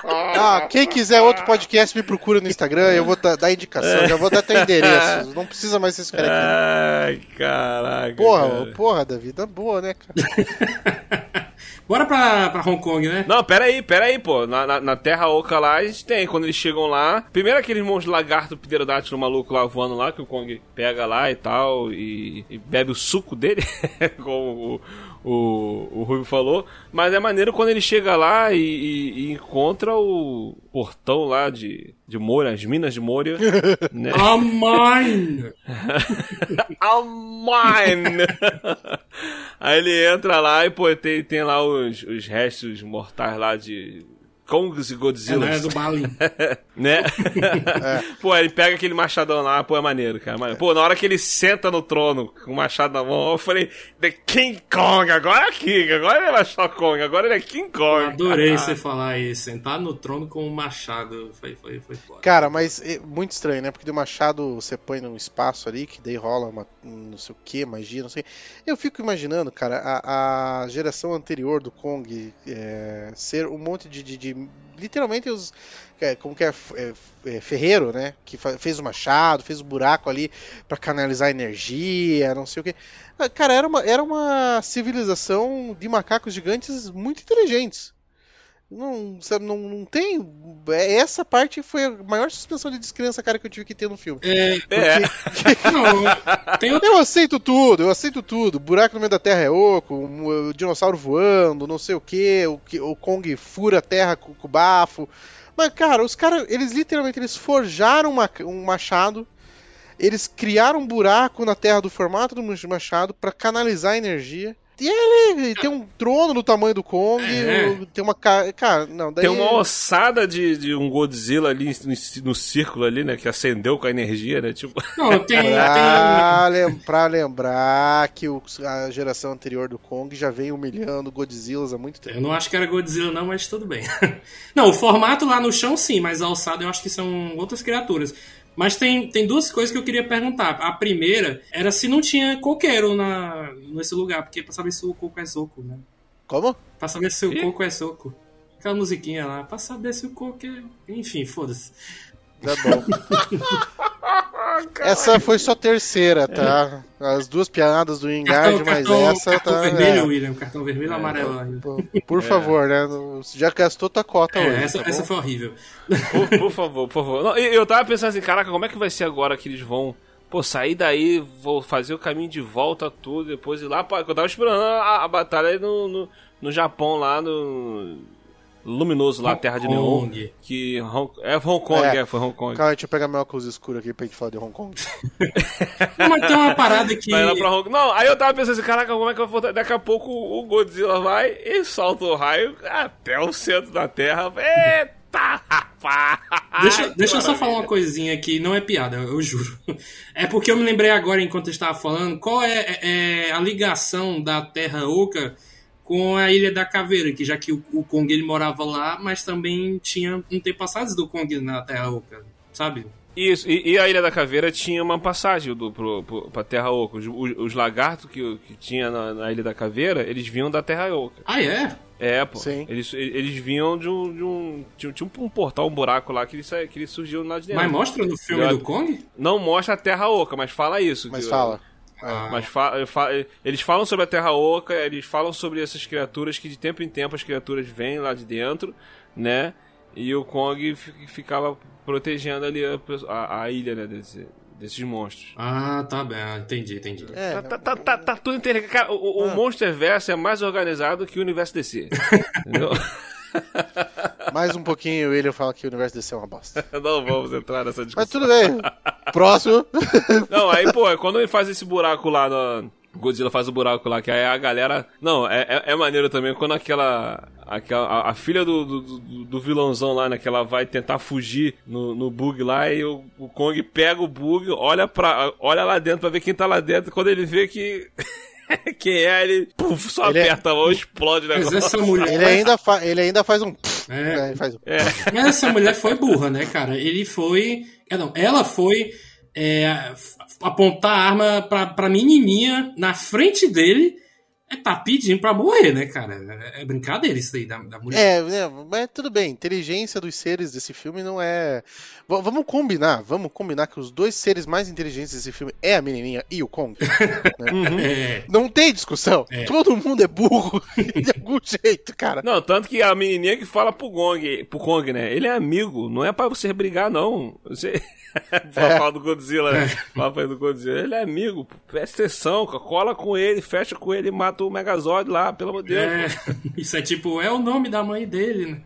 Ah, quem quiser outro podcast, me procura no Instagram. Eu vou dar, dar indicação. Já vou dar até endereço. Não precisa mais vocês ficarem aqui. Ai, caraca. Porra, cara. porra da vida boa, né, cara? Bora pra, pra Hong Kong, né? Não, pera aí, pera aí, pô. Na, na, na Terra Oca lá, a gente tem. Quando eles chegam lá, primeiro aqueles monstros lagarto pterodátilo maluco lá voando lá, que o Kong pega lá e tal, e, e bebe o suco dele, como o, o, o Rubio falou. Mas é maneiro quando ele chega lá e, e- e encontra o portão lá de, de Moura, as minas de Moura, né? A mine! A mine! Aí ele entra lá e, pô, tem, tem lá os, os restos mortais lá de Kongs e É, Godzilla. né, do Balin. né? Pô, ele pega aquele machadão lá, pô, é maneiro, cara. Maneiro. Pô, na hora que ele senta no trono com o machado na mão, eu falei, The King Kong, agora é King, agora ele não é só Kong, agora ele é King Kong. Adorei Ah, você falar isso. Sentar no trono com um machado. Foi, foi, foi foda. Cara, mas é muito estranho, né? Porque do machado você põe num espaço ali, que daí rola uma um não sei o que, magia, não sei. Eu fico imaginando, cara, a, a geração anterior do Kong é, ser um monte de. de- de- literalmente os. é, como que é, é, é, ferreiro, né? Que fez o machado, fez o buraco ali pra canalizar energia, não sei o que. Cara, era uma, era uma civilização de macacos gigantes muito inteligentes. Não, sabe, não, não tem. é- Essa parte foi a maior suspensão de descrença, cara, que eu tive que ter no filme. É, É, não, tem outro. Eu aceito tudo, eu aceito tudo. Buraco no meio da terra é oco, um, o dinossauro voando, não sei o que, o, o Kong fura a terra com, com bafo. Mas, cara, os caras, eles literalmente eles forjaram uma- um machado, eles criaram um buraco na terra do formato do machado pra canalizar a energia. E ele tem um trono do tamanho do Kong, É. tem uma ca- cara, não, daí tem uma ossada de, de um Godzilla ali no, no círculo ali, né? Que acendeu com a energia, né? Tipo. Não, tem. Pra, lem- pra lembrar que o- a geração anterior do Kong já vem humilhando Godzillas há muito tempo. eu não acho que era Godzilla, não, mas tudo bem. Não, o formato lá no chão sim, mas a alçada eu acho que são outras criaturas. Mas tem, tem duas coisas que eu queria perguntar. A primeira era se não tinha coqueiro na, nesse lugar, porque pra saber se o coco é soco, né? Como? Pra saber se o Ih. coco é soco. Aquela musiquinha lá, pra saber se o coco é. Enfim, foda-se. Tá bom. Essa foi sua terceira, tá? As duas piadas do Engard, mas essa cartão tá. vermelho, é. William. Cartão vermelho e amarelo ainda. Por, por favor, né? Você já gastou tua cota É, hoje. essa, tá essa foi horrível. Por, por favor, por favor. Não, eu tava pensando assim, caraca, como é que vai ser agora que eles vão. Pô, sair daí, vou fazer o caminho de volta tudo, depois ir lá. Pô, eu tava esperando a, a batalha aí no, no, no Japão, lá no. Luminoso, lá, Hong Terra de. Neon. Que. Hong, é Hong Kong, É. é, foi Hong Kong. Calma, deixa eu pegar meu óculos escuro aqui pra gente falar de Hong Kong. Não, mas tem uma parada que. Vai lá pra Hong Não, aí eu tava pensando assim, caraca, como é que eu vou. Daqui a pouco o Godzilla vai e solta o raio até o centro da Terra. Eita, rapaz! Deixa, deixa eu só falar uma coisinha que não é piada, eu juro. É porque eu me lembrei agora, enquanto eu estava falando, qual é, é- é a ligação da Terra Oca com a Ilha da Caveira, que já que o, o Kong ele morava lá, mas também tinha antepassados do Kong na Terra Oca, sabe? Isso, e, e a Ilha da Caveira tinha uma passagem do, pro, pro, pra Terra Oca. Os, os- os lagartos que, que tinha na, na Ilha da Caveira, eles vinham da Terra Oca. Ah, é? É, pô. Sim. Eles, eles vinham de um. De um tinha, tinha um portal, um buraco lá que eles, sa- que eles surgiam lá de dentro. Mas mostra no filme Eu- do Kong? Não mostra a Terra Oca, mas fala isso. Mas que- fala. Ah, Mas fa- fa- eles falam sobre a Terra Oca, eles falam sobre essas criaturas que de tempo em tempo as criaturas vêm lá de dentro, né? E o Kong fi- ficava protegendo ali a, a- a ilha, né? Desse- desses monstros. Ah, tá bem, ah, entendi, entendi. É, Tá, tá, tá, tá tudo interligado. Cara, o, o Ah. Monsterverse é mais organizado que o universo DC. entendeu? mais um pouquinho o William fala que o universo DC é uma bosta. Não vamos entrar nessa discussão. Mas tudo bem. Próximo. Não, aí, pô, é quando ele faz esse buraco lá no. Godzilla faz o buraco lá, que aí a galera. Não, é, é, é maneiro também quando aquela. aquela a, a filha do, do, do- do vilãozão lá, né? Que ela vai tentar fugir no, no bug lá e o, o Kong pega o bug, olha, pra, olha lá dentro pra ver quem tá lá dentro. Quando ele vê que. quem é, ele puf, só Ele é- aperta a mão e explode o Mas negócio. essa mulher. Ele ainda, fa ele ainda faz um. É. né, faz um- É. Mas essa mulher foi burra, né, cara? Ele foi. é, Não, ela foi é, apontar a arma pra, pra menininha na frente dele. É, tá pedindo pra morrer, né, cara? É, é brincadeira isso aí da, da mulher. É, é, mas tudo bem. Inteligência dos seres desse filme não é. V- vamos combinar, vamos combinar que os dois seres mais inteligentes desse filme é a menininha e o Kong. É. Não tem discussão. É. Todo mundo é burro de algum jeito, cara. Não, tanto que a menininha que fala pro Kong, pro Kong, né? Ele é amigo, não é pra você brigar, não. Você. fala, fala do Godzilla, né? Fala pra ele do Godzilla. Ele é amigo, presta atenção, cola com ele, fecha com ele e mata o Megazord lá, pelo amor de Deus. É, isso é tipo, é o nome da mãe dele, né?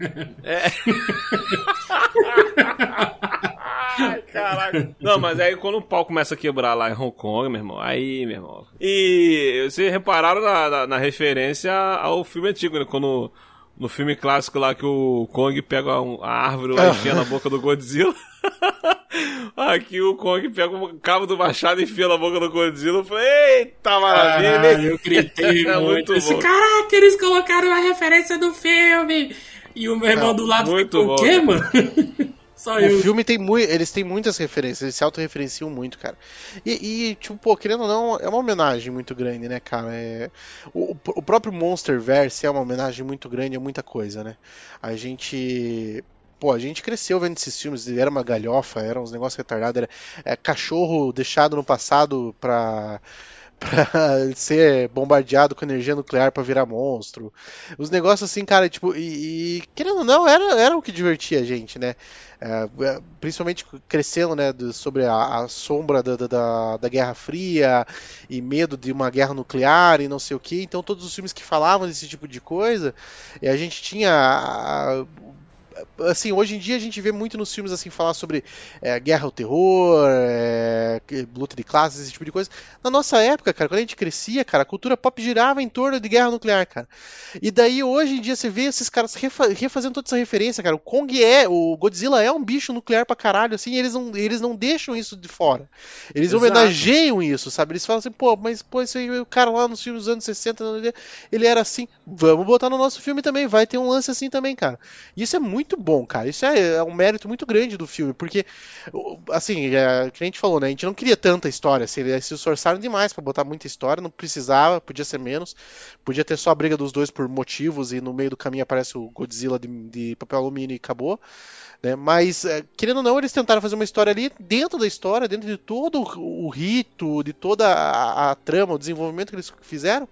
Ai, caraca. Não, mas aí quando o pau começa a quebrar lá em Hong Kong, meu irmão, aí, meu irmão. E vocês repararam na, na, na referência ao filme antigo, né? Quando no filme clássico lá que o Kong pega um- a árvore lá e enfia na boca do Godzilla. Aqui o Kong pega o cabo do machado e enfia na boca do Godzilla. Eu falei, eita maravilha! Caralho, eu gritei É muito. muito Esse, bom. Caraca, eles colocaram a referência do filme. E o meu irmão do lado muito ficou, bom, o quê, mano? Só O eu. filme tem muito. Eles têm muitas referências, eles se autorreferenciam muito, cara. E, e, tipo, pô, querendo ou não, é uma homenagem muito grande, né, cara? É... O, o próprio Monsterverse é uma homenagem muito grande a muita coisa, né? A gente. Pô, a gente cresceu vendo esses filmes, era uma galhofa, era uns negócios retardados, era é, cachorro deixado no passado pra, pra ser bombardeado com energia nuclear pra virar monstro. Os negócios assim, cara, tipo, e, e, querendo ou não, era, era o que divertia a gente, né? É, é, principalmente crescendo né, do- sobre a, a sombra da, da- da, Guerra Fria e medo de uma guerra nuclear e não sei o que. Então, todos os filmes que falavam desse tipo de coisa, e a gente tinha. a- Assim, hoje em dia a gente vê muito nos filmes assim falar sobre é, guerra ao terror, é, luta de classes, esse tipo de coisa. Na nossa época, cara, quando a gente crescia, cara, a cultura pop girava em torno de guerra nuclear, cara. E daí hoje em dia você vê esses caras refa- refazendo toda essa referência, cara. O Kong é, o Godzilla é um bicho nuclear pra caralho, assim, e eles não, eles não deixam isso de fora. Eles Exato. homenageiam isso, sabe? Eles falam assim, pô, mas pô, esse aí, o cara lá nos filmes dos anos 60, ele era assim, vamos botar no nosso filme também, vai ter um lance assim também, cara. E isso é muito muito bom, cara. Isso é, é um mérito muito grande do filme, porque, assim, é, que a gente falou, né? A gente não queria tanta história, assim, eles se esforçaram demais pra botar muita história, não precisava, podia ser menos, podia ter só a briga dos dois por motivos e no meio do caminho aparece o Godzilla de, de papel alumínio e acabou. Né? Mas, é, querendo ou não, eles tentaram fazer uma história ali dentro da história, dentro de todo o, o rito, de toda a, a trama, o desenvolvimento que eles fizeram.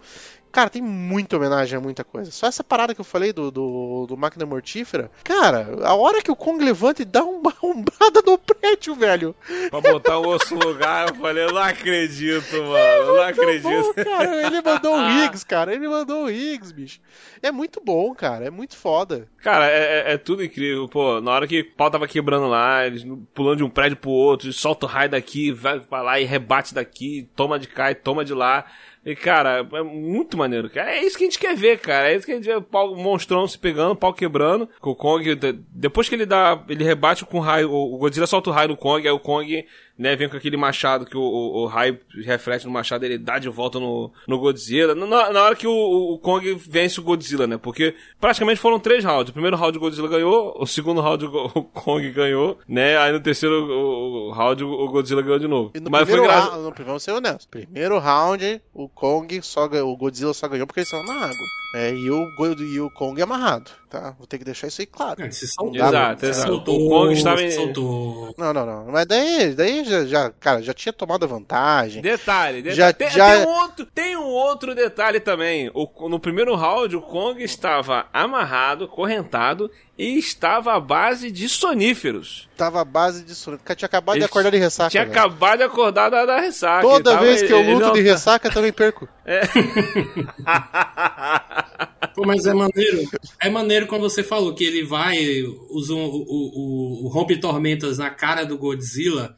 Cara, tem muita homenagem a muita coisa. Só essa parada que eu falei do, do, do Máquina Mortífera. Cara, a hora que o Kong levanta e dá uma ombada no prédio, velho. Pra botar o osso no lugar, eu falei, eu não acredito, mano. Eu não acredito. Bom, cara, ele mandou o Higgs, cara. Ele mandou o Higgs, bicho. É muito bom, cara. É muito foda. Cara, é, é- é tudo incrível. Pô, na hora que o pau tava quebrando lá, eles pulando de um prédio pro outro, solta o raio daqui, vai pra lá e rebate daqui, toma de cá e toma de lá. E, cara, é muito maneiro, cara. É isso que a gente quer ver, cara. É isso que a gente vê pau, monstrão se pegando, pau quebrando. O Kong, de- depois que ele dá. Ele rebate com o raio. O Godzilla solta o raio no Kong, aí o Kong, né, vem com aquele machado que o, o, o raio reflete no machado, ele dá de volta no, no Godzilla. Na, na hora que o, o Kong vence o Godzilla, né? Porque praticamente foram três rounds. O primeiro round o Godzilla ganhou, o segundo round o Kong ganhou, né? Aí no terceiro o, o round o Godzilla ganhou de novo. No Mas foi primeiro engraçado. round, vamos ser honestos. Primeiro round, o Kong só ganhou, o Godzilla só ganhou porque eles estão na água. É, e, o, e o Kong é amarrado, tá? Vou ter que deixar isso aí claro. Ele se soltou. Exato, Se exato. soltou, O Kong estava se em... soltou. Não, não, não. Mas daí, daí já, já, cara, já tinha tomado a vantagem. Detalhe, detalhe. Já- tem, já- tem um outro, tem um outro detalhe também. O, no primeiro round, o Kong estava amarrado, correntado e estava à base de soníferos. Tava a base disso. né? Tinha acabado de Ele acordar de ressaca. Tinha velho. acabado de acordar da, da ressaca. Toda tava- vez que eu luto não- de ressaca, eu também perco. Pô, mas é maneiro. É maneiro quando você falou que ele vai, usa o, o, o, o rompe tormentas na cara do Godzilla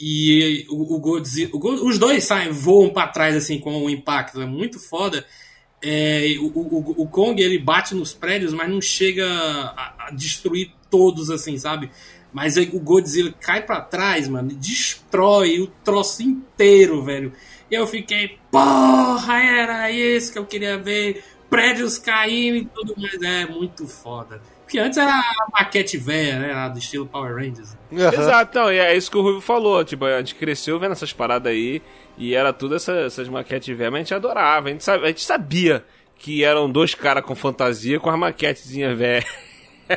e o, o Godzilla. o os dois saem, voam pra trás assim com o impacto. É muito foda. É, o, o, o Kong ele bate nos prédios, mas não chega a, a destruir todos assim, sabe? Mas aí o Godzilla cai pra trás, mano, e destrói o troço inteiro, velho. E eu fiquei, porra, era esse que eu queria ver. Prédios caindo e tudo mais. É muito foda. Porque antes era a maquete velha, né? Lá do estilo Power Rangers. Aham. Exato, não, e é isso que o Ruivo falou. Tipo, a gente cresceu vendo essas paradas aí e era tudo essa- essas maquetes velhas, mas a gente adorava. A gente, sabe- a gente sabia que eram dois caras com fantasia com as maquetezinhas velhas.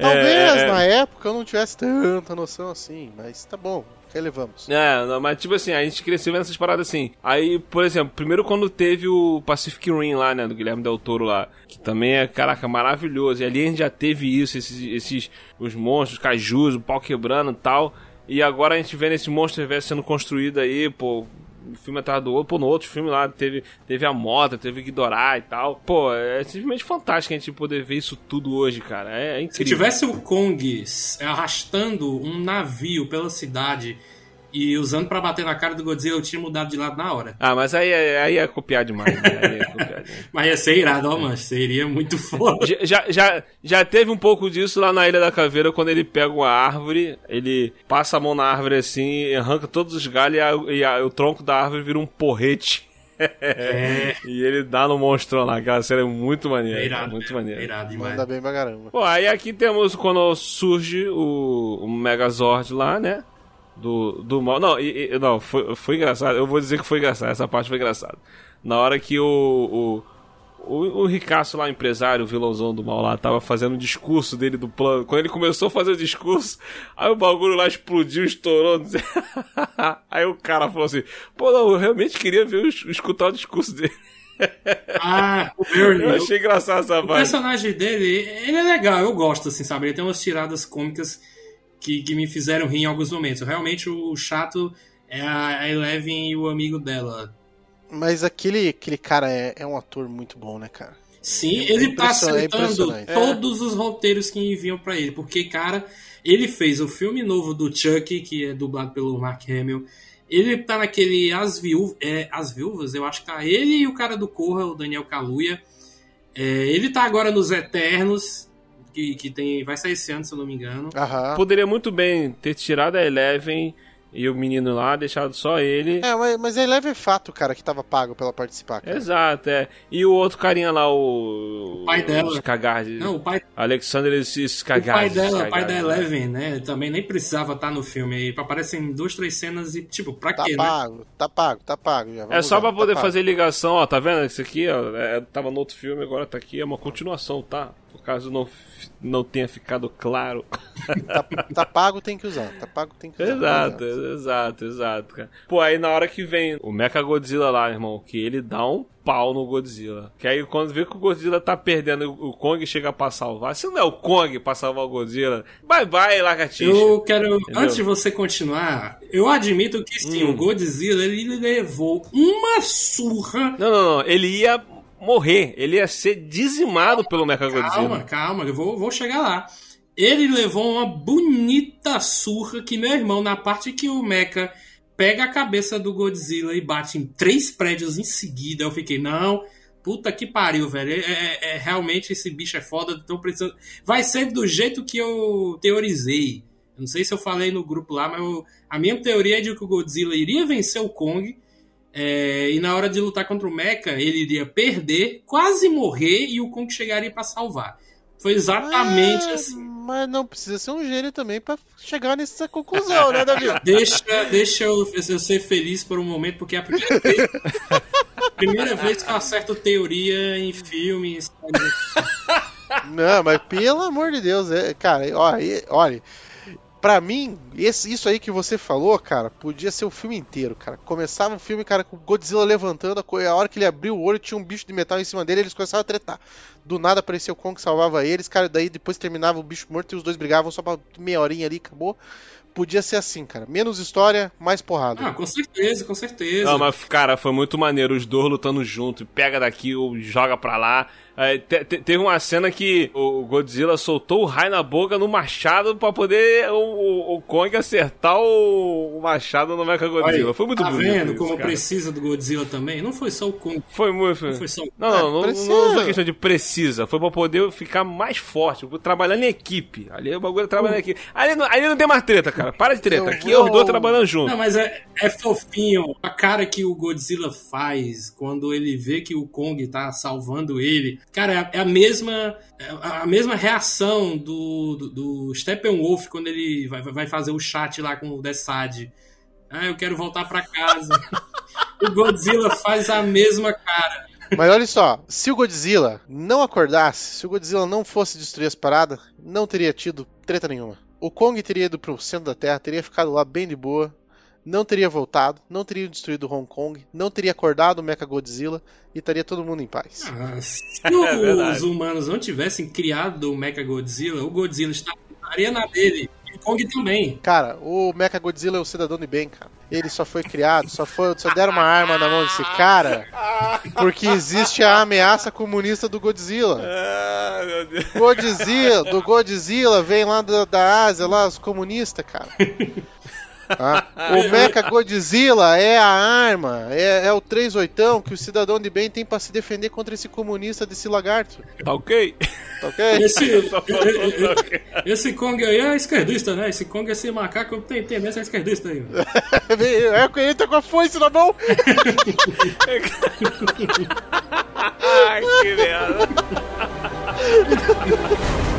Talvez É, é. na época eu não tivesse tanta noção assim, mas tá bom, relevamos. É, não, mas tipo assim, a gente cresceu vendo essas paradas assim. Aí, por exemplo, primeiro quando teve o Pacific Rim lá, né, do Guilherme Del Toro lá, que também é, caraca, maravilhoso. E ali a gente já teve isso, esses, esses os monstros, os cajus, o pau quebrando e tal. E agora a gente vê esse monstro velho sendo construído aí, pô, um filme atrás do outro, pô, no outro filme lá teve, teve a moto, teve o Ghidorah e tal. Pô, é simplesmente fantástico a gente poder ver isso tudo hoje, cara. É, é Se incrível. tivesse o Kong arrastando um navio pela cidade e usando pra bater na cara do Godzilla, eu tinha mudado de lado na hora. Ah, mas aí, aí é copiar demais, né? Aí é copiar demais. Mas ia ser irado, ó, mano. Seria muito foda. Já- já, já, teve um pouco disso lá na Ilha da Caveira, quando ele pega uma árvore, ele passa a mão na árvore assim, arranca todos os galhos e, a- e a- o tronco da árvore vira um porrete. É, E ele dá no monstrão lá, aquela cena é muito maneira. é irado. muito é maneira. irado demais. Manda bem pra caramba. Pô, aí aqui temos quando surge o, o Megazord lá, né? Do, do mal. Não, e, e- não foi, foi engraçado. Eu vou dizer que foi engraçado. Essa parte foi engraçada. Na hora que o. o o, o Ricaço lá, empresário, o vilãozão do mal lá, tava fazendo o discurso dele do plano. Quando ele começou a fazer o discurso, aí o bagulho lá explodiu, estourou. aí o cara falou assim: Pô, não, eu realmente queria ver, o- escutar o discurso dele. Ah, o Bernie. Eu achei engraçado essa O parte. personagem dele, ele é legal, eu gosto, assim, sabe? Ele tem umas tiradas cômicas que, que me fizeram rir em alguns momentos. Realmente, o chato é a a Eleven e o amigo dela. Mas aquele, aquele cara é, é um ator muito bom, né, cara? Sim, É ele tá é acertando impressionante. todos os roteiros que enviam pra ele. Porque, cara, ele fez o filme novo do Chuck, que é dublado pelo Mark Hamill. Ele tá naquele As, Viú é, As Viúvas, eu acho que tá ele e o cara do Corra, o Daniel Kaluuya. É, ele tá agora nos Eternos, que, que tem, vai sair esse ano, se eu não me engano. Aham. Poderia muito bem ter tirado a Eleven E o menino lá, deixado só ele. É, mas, mas é leve fato, cara, que tava pago pra ela participar. Cara. Exato, é. E o outro carinha lá, o. O pai dela. Skagard. Não, o pai, Alexander o Skagard. pai dela, o pai Skagard, da né? Eleven, né? Também nem precisava estar no filme aí. Aparecem em duas, três cenas e, tipo, pra Tá quê, né? pago, tá pago, tá pago. Já, É só pra tá poder pago. fazer ligação, ó, tá vendo? Isso aqui, ó, é, tava no outro filme, agora tá aqui, é uma continuação, tá? Caso não, não tenha ficado claro. Tá, tá pago, tem que usar. Tá pago, tem que usar. exato, exato, exato, cara. Pô, aí na hora que vem o Mecha Godzilla lá, irmão, que ele dá um pau no Godzilla. Que aí quando vê que o Godzilla tá perdendo, o Kong chega pra salvar. Se não é o Kong pra salvar o Godzilla, bye bye, lagartixa. Eu quero, Entendeu? antes de você continuar, eu admito que sim, Hum. o Godzilla ele levou uma surra. Não, não, não. Ele ia morrer. Ele ia ser dizimado pelo Mecha Calma, Godzilla. calma, eu vou, vou chegar lá. Ele levou uma bonita surra que meu irmão, na parte que o Mecha pega a cabeça do Godzilla e bate em três prédios em seguida, eu fiquei, não, puta que pariu, velho. É, é- é- realmente esse bicho é foda, tô precisando. Vai ser do jeito que eu teorizei. Eu não sei se eu falei no grupo lá, mas eu- a minha teoria é de que o Godzilla iria vencer o Kong. É, e na hora de lutar contra o Mecha, ele iria perder, quase morrer e o Kong chegaria pra salvar. Foi exatamente Mas- assim. Mas não precisa ser um gênio também pra chegar nessa conclusão, né, Davi? Deixa, deixa eu, eu ser feliz por um momento, porque é a primeira vez, primeira vez que eu acerto teoria em filmes. Não, mas pelo amor de Deus, é, cara, olha, olha, pra mim, esse, isso aí que você falou, cara, podia ser o filme inteiro, cara. Começava o filme, cara, com o Godzilla levantando, a hora que ele abriu o olho tinha um bicho de metal em cima dele, eles começavam a tretar. Do nada apareceu o Kong que salvava eles, cara, daí depois terminava o bicho morto e os dois brigavam só pra meia horinha ali, acabou. Podia ser assim, cara. Menos história, mais porrada. Ah, com certeza, com certeza. Não, mas, cara, foi muito maneiro. Os dois lutando junto. Pega daqui, ou joga pra lá. É, te- te- teve uma cena que o Godzilla soltou o raio na boca no machado pra poder o, o- o Kong acertar o, o machado no Mecha Godzilla. Olha, foi muito tá bonito. vendo isso, como cara. precisa do Godzilla também? Não foi só o Kong, Foi muito. não foi só o Não, não, não, precisa. não é questão de precisa. Foi pra poder ficar mais forte, trabalhando em equipe. Ali o bagulho é trabalhando em equipe. Ali, não- ali não tem mais treta, cara. Para de treta. Eu Aqui é os vou- dois trabalhando junto. Não, mas é, é fofinho. A cara que o Godzilla faz quando ele vê que o Kong tá salvando ele. Cara, é a, mesma é a mesma reação do, do, do Steppenwolf quando ele vai, vai fazer o chat lá com o Desad. Ah, eu quero voltar pra casa. o Godzilla faz a mesma cara. Mas olha só, se o Godzilla não acordasse, se o Godzilla não fosse destruir as paradas, não teria tido treta nenhuma. O Kong teria ido pro centro da Terra, teria ficado lá bem de boa, não teria voltado, não teria destruído Hong Kong, não teria acordado o Mecha Godzilla e estaria todo mundo em paz. Ah, se É verdade. os humanos não tivessem criado o Mecha Godzilla, o Godzilla estaria na dele. E o Kong também. Cara, o Mecha Godzilla é o cidadão de bem, cara. Ele só foi criado, só foi, só deram uma arma na mão desse cara porque existe a ameaça comunista do Godzilla. Ah, meu Deus. Godzilla, do Godzilla vem lá da, da Ásia, lá os comunistas, cara. Ah, o Mecha Godzilla é a arma, é, é o 38 que o cidadão de bem tem pra se defender contra esse comunista desse lagarto, Tá ok? tá ok? Esse, esse Kong aí é esquerdista, né? Esse Kong, esse macaco tem tendência a esquerdista aí. É que ele tá com a foice na mão. Ai, que merda.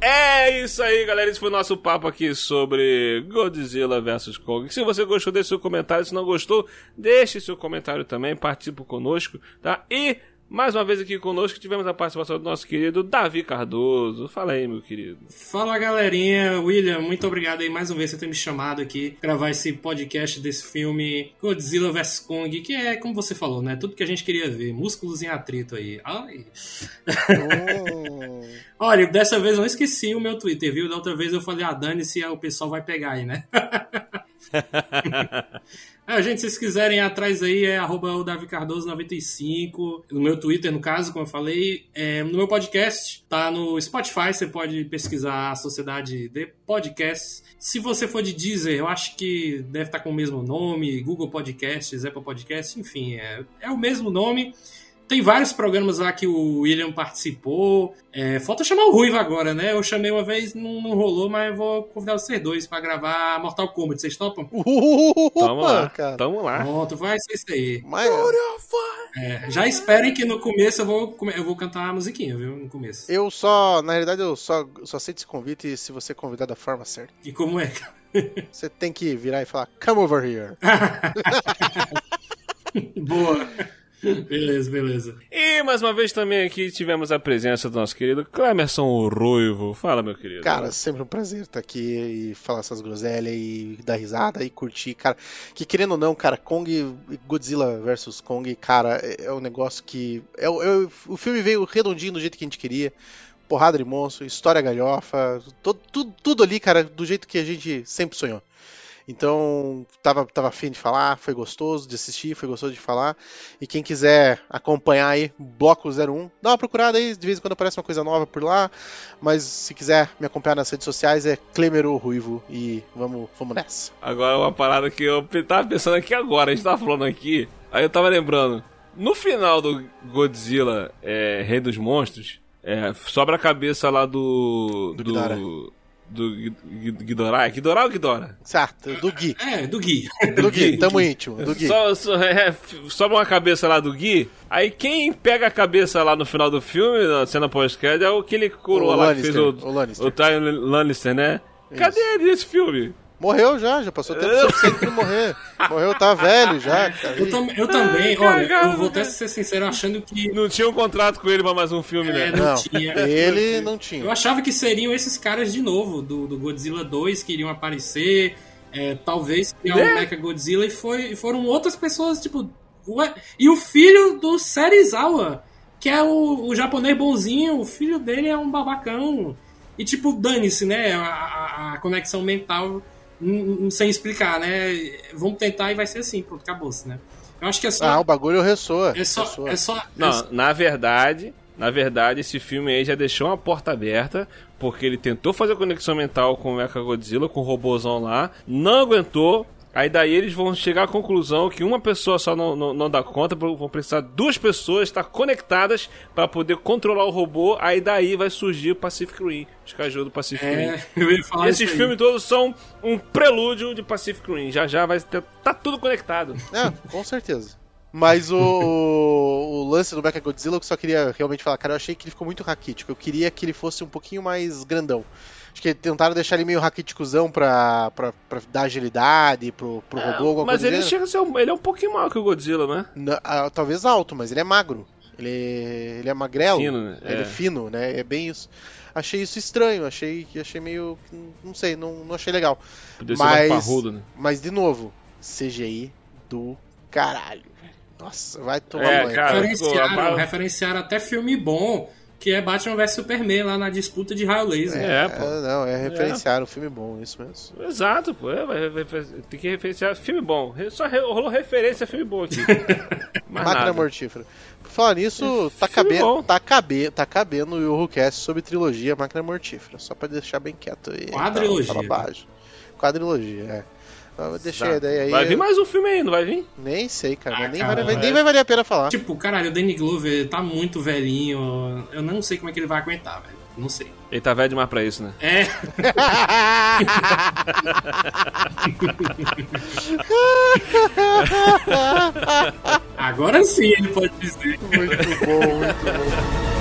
É isso aí, galera. Esse foi o nosso papo aqui sobre Godzilla vs Kong. Se você gostou, deixe seu comentário. Se não gostou, deixe seu comentário também. Participe conosco, tá? E mais uma vez aqui conosco tivemos a participação do nosso querido Davi Cardoso. Fala aí, meu querido. Fala galerinha, William, muito obrigado aí mais uma vez por ter me chamado aqui gravar esse podcast desse filme Godzilla vs Kong, que é, como você falou, né? Tudo que a gente queria ver, músculos em atrito aí. Ai. Hum. Olha, dessa vez eu não esqueci o meu Twitter, viu? Da outra vez eu falei, ah, dane-se, o pessoal vai pegar aí, né? Ah, gente, se vocês quiserem ir atrás aí, é arroba o Davi Cardoso 95, no meu Twitter, no caso, como eu falei. É, no meu podcast, tá no Spotify, você pode pesquisar a Sociedade de Podcasts. Se você for de Deezer, eu acho que deve estar com o mesmo nome, Google Podcasts, Apple Podcasts, enfim, é, é o mesmo nome. Tem vários programas lá que o William participou. É, falta chamar o Ruivo agora, né? Eu chamei uma vez, não, não rolou, mas eu vou convidar vocês dois pra gravar Mortal Kombat. Vocês topam? Tamo lá, cara. tamo lá. Pronto, vai ser isso aí. Mas, É, já esperem que no começo eu vou, eu vou cantar a musiquinha, viu? No começo. eu só, na realidade, eu só, só aceito esse convite se você convidar da forma certa. E como é? Você tem que virar e falar, come over here. Boa. Beleza, beleza. E mais uma vez também aqui tivemos a presença do nosso querido Clemerson Ruivo. Fala, meu querido. Cara, sempre um prazer estar aqui e falar essas groselhas e dar risada e curtir, cara. Que querendo ou não, cara, Kong, Godzilla vs Kong, cara, é, é um negócio que. É, o- é o- filme veio redondinho do jeito que a gente queria. Porrada de monstro, história galhofa, to- tudo, tudo ali, cara, do jeito que a gente sempre sonhou. Então, tava, tava afim de falar, foi gostoso de assistir, foi gostoso de falar. E quem quiser acompanhar aí, Bloco 01, dá uma procurada aí, de vez em quando aparece uma coisa nova por lá. Mas se quiser me acompanhar nas redes sociais é Clemero Ruivo e vamos, vamos nessa. Agora uma parada que eu tava pensando aqui agora, a gente tava falando aqui, aí eu tava lembrando. No final do Godzilla é, Rei dos Monstros, é, sobra a cabeça lá do. Do Ghidorah. Do Ghidorah. É Ghidorah ou Ghidorah? Certo, do Gui. É, do Gui. Do Gui, tamo íntimo, do Gui. Só, só- é, f- sobra uma cabeça lá do Gui. Aí quem pega a cabeça lá no final do filme, na cena pós-crédito, é aquele coroa O lá que fez Lannister, o, o Lannister. o Tyrion Lannister, né? Cadê ele nesse filme? Morreu já, já passou tempo suficiente pra morrer. Morreu, tá velho já, cara. Eu, tam- eu também, Ai, olha, cagada, eu vou até cara. ser sincero achando que Não tinha um contrato com ele pra mais um filme, né? É, não, Não, tinha. ele não Eu tinha. achava que seriam esses caras de novo, do, do Godzilla 2, que iriam aparecer, é, talvez criar Né? o Mecha Godzilla, e foi, foram outras pessoas, tipo. ué, e o filho do Serizawa, que é o, o japonês bonzinho, o filho dele é um babacão. E tipo, dane-se, né? A, a- a conexão mental sem explicar, né? Vamos tentar e vai ser assim, pronto, acabou-se, né? Eu acho que é só. Ah, o bagulho ressoa. é só. ressoa. É só Não, na verdade, na verdade, esse filme aí já deixou uma porta aberta, porque ele tentou fazer conexão mental com o Mechagodzilla, com o robôzão lá, não aguentou. Aí daí eles vão chegar à conclusão que uma pessoa só não, não, não dá conta, vão precisar duas pessoas estar conectadas para poder controlar o robô. Aí daí vai surgir o Pacific Rim, os cajus do Pacific Rim. É, eu ia falar Esses isso aí. filmes todos são um prelúdio de Pacific Rim. Já já vai ter, tá tudo conectado. É, com certeza. Mas o, o, o lance do Mecha Godzilla, eu só queria realmente falar, cara, eu achei que ele ficou muito raquítico. Eu queria que ele fosse um pouquinho mais grandão. Acho que tentaram deixar ele meio raquíticozão pra, pra, pra dar agilidade pro, pro robô, alguma Mas coisa ele chega a ser um, ele é um pouquinho maior que o Godzilla, né? Na- ah, talvez alto, mas ele é magro. Ele, ele é magrelo. Fino, né? Ele é É. fino, né? É bem isso. Achei isso estranho, achei, achei meio. Não sei, não, não achei legal. Podia ser mais Mas- parrudo, né? Mas, de novo, CGI do caralho. Nossa, vai tomar É, banho. cara. referenciaram, referenciaram até filme bom, que é Batman vs Superman, lá na disputa de raio laser. É, pô. É, não, é referenciar um filme bom, isso mesmo. Exato, pô. É, tem que referenciar filme bom. Só re- rolou referência a filme bom aqui. Máquina nada. Mortífera. Por falar nisso, tá, filme cabendo, tá, cabe, tá cabendo o Yurocast sobre trilogia Máquina Mortífera. Só pra deixar bem quieto aí. Quadrilogia. Fala baixo. Quadrilogia, é. Eu deixei a ideia aí. Vai vir mais um filme aí, não vai vir? Nem sei, cara. Ah, nem, cara, vai, nem vai valer a pena falar. Tipo, caralho, o Danny Glover tá muito velhinho. Eu não sei como é que ele vai aguentar, velho. Não sei. Ele tá velho demais pra isso, né? É, agora sim ele pode dizer. muito bom, muito bom.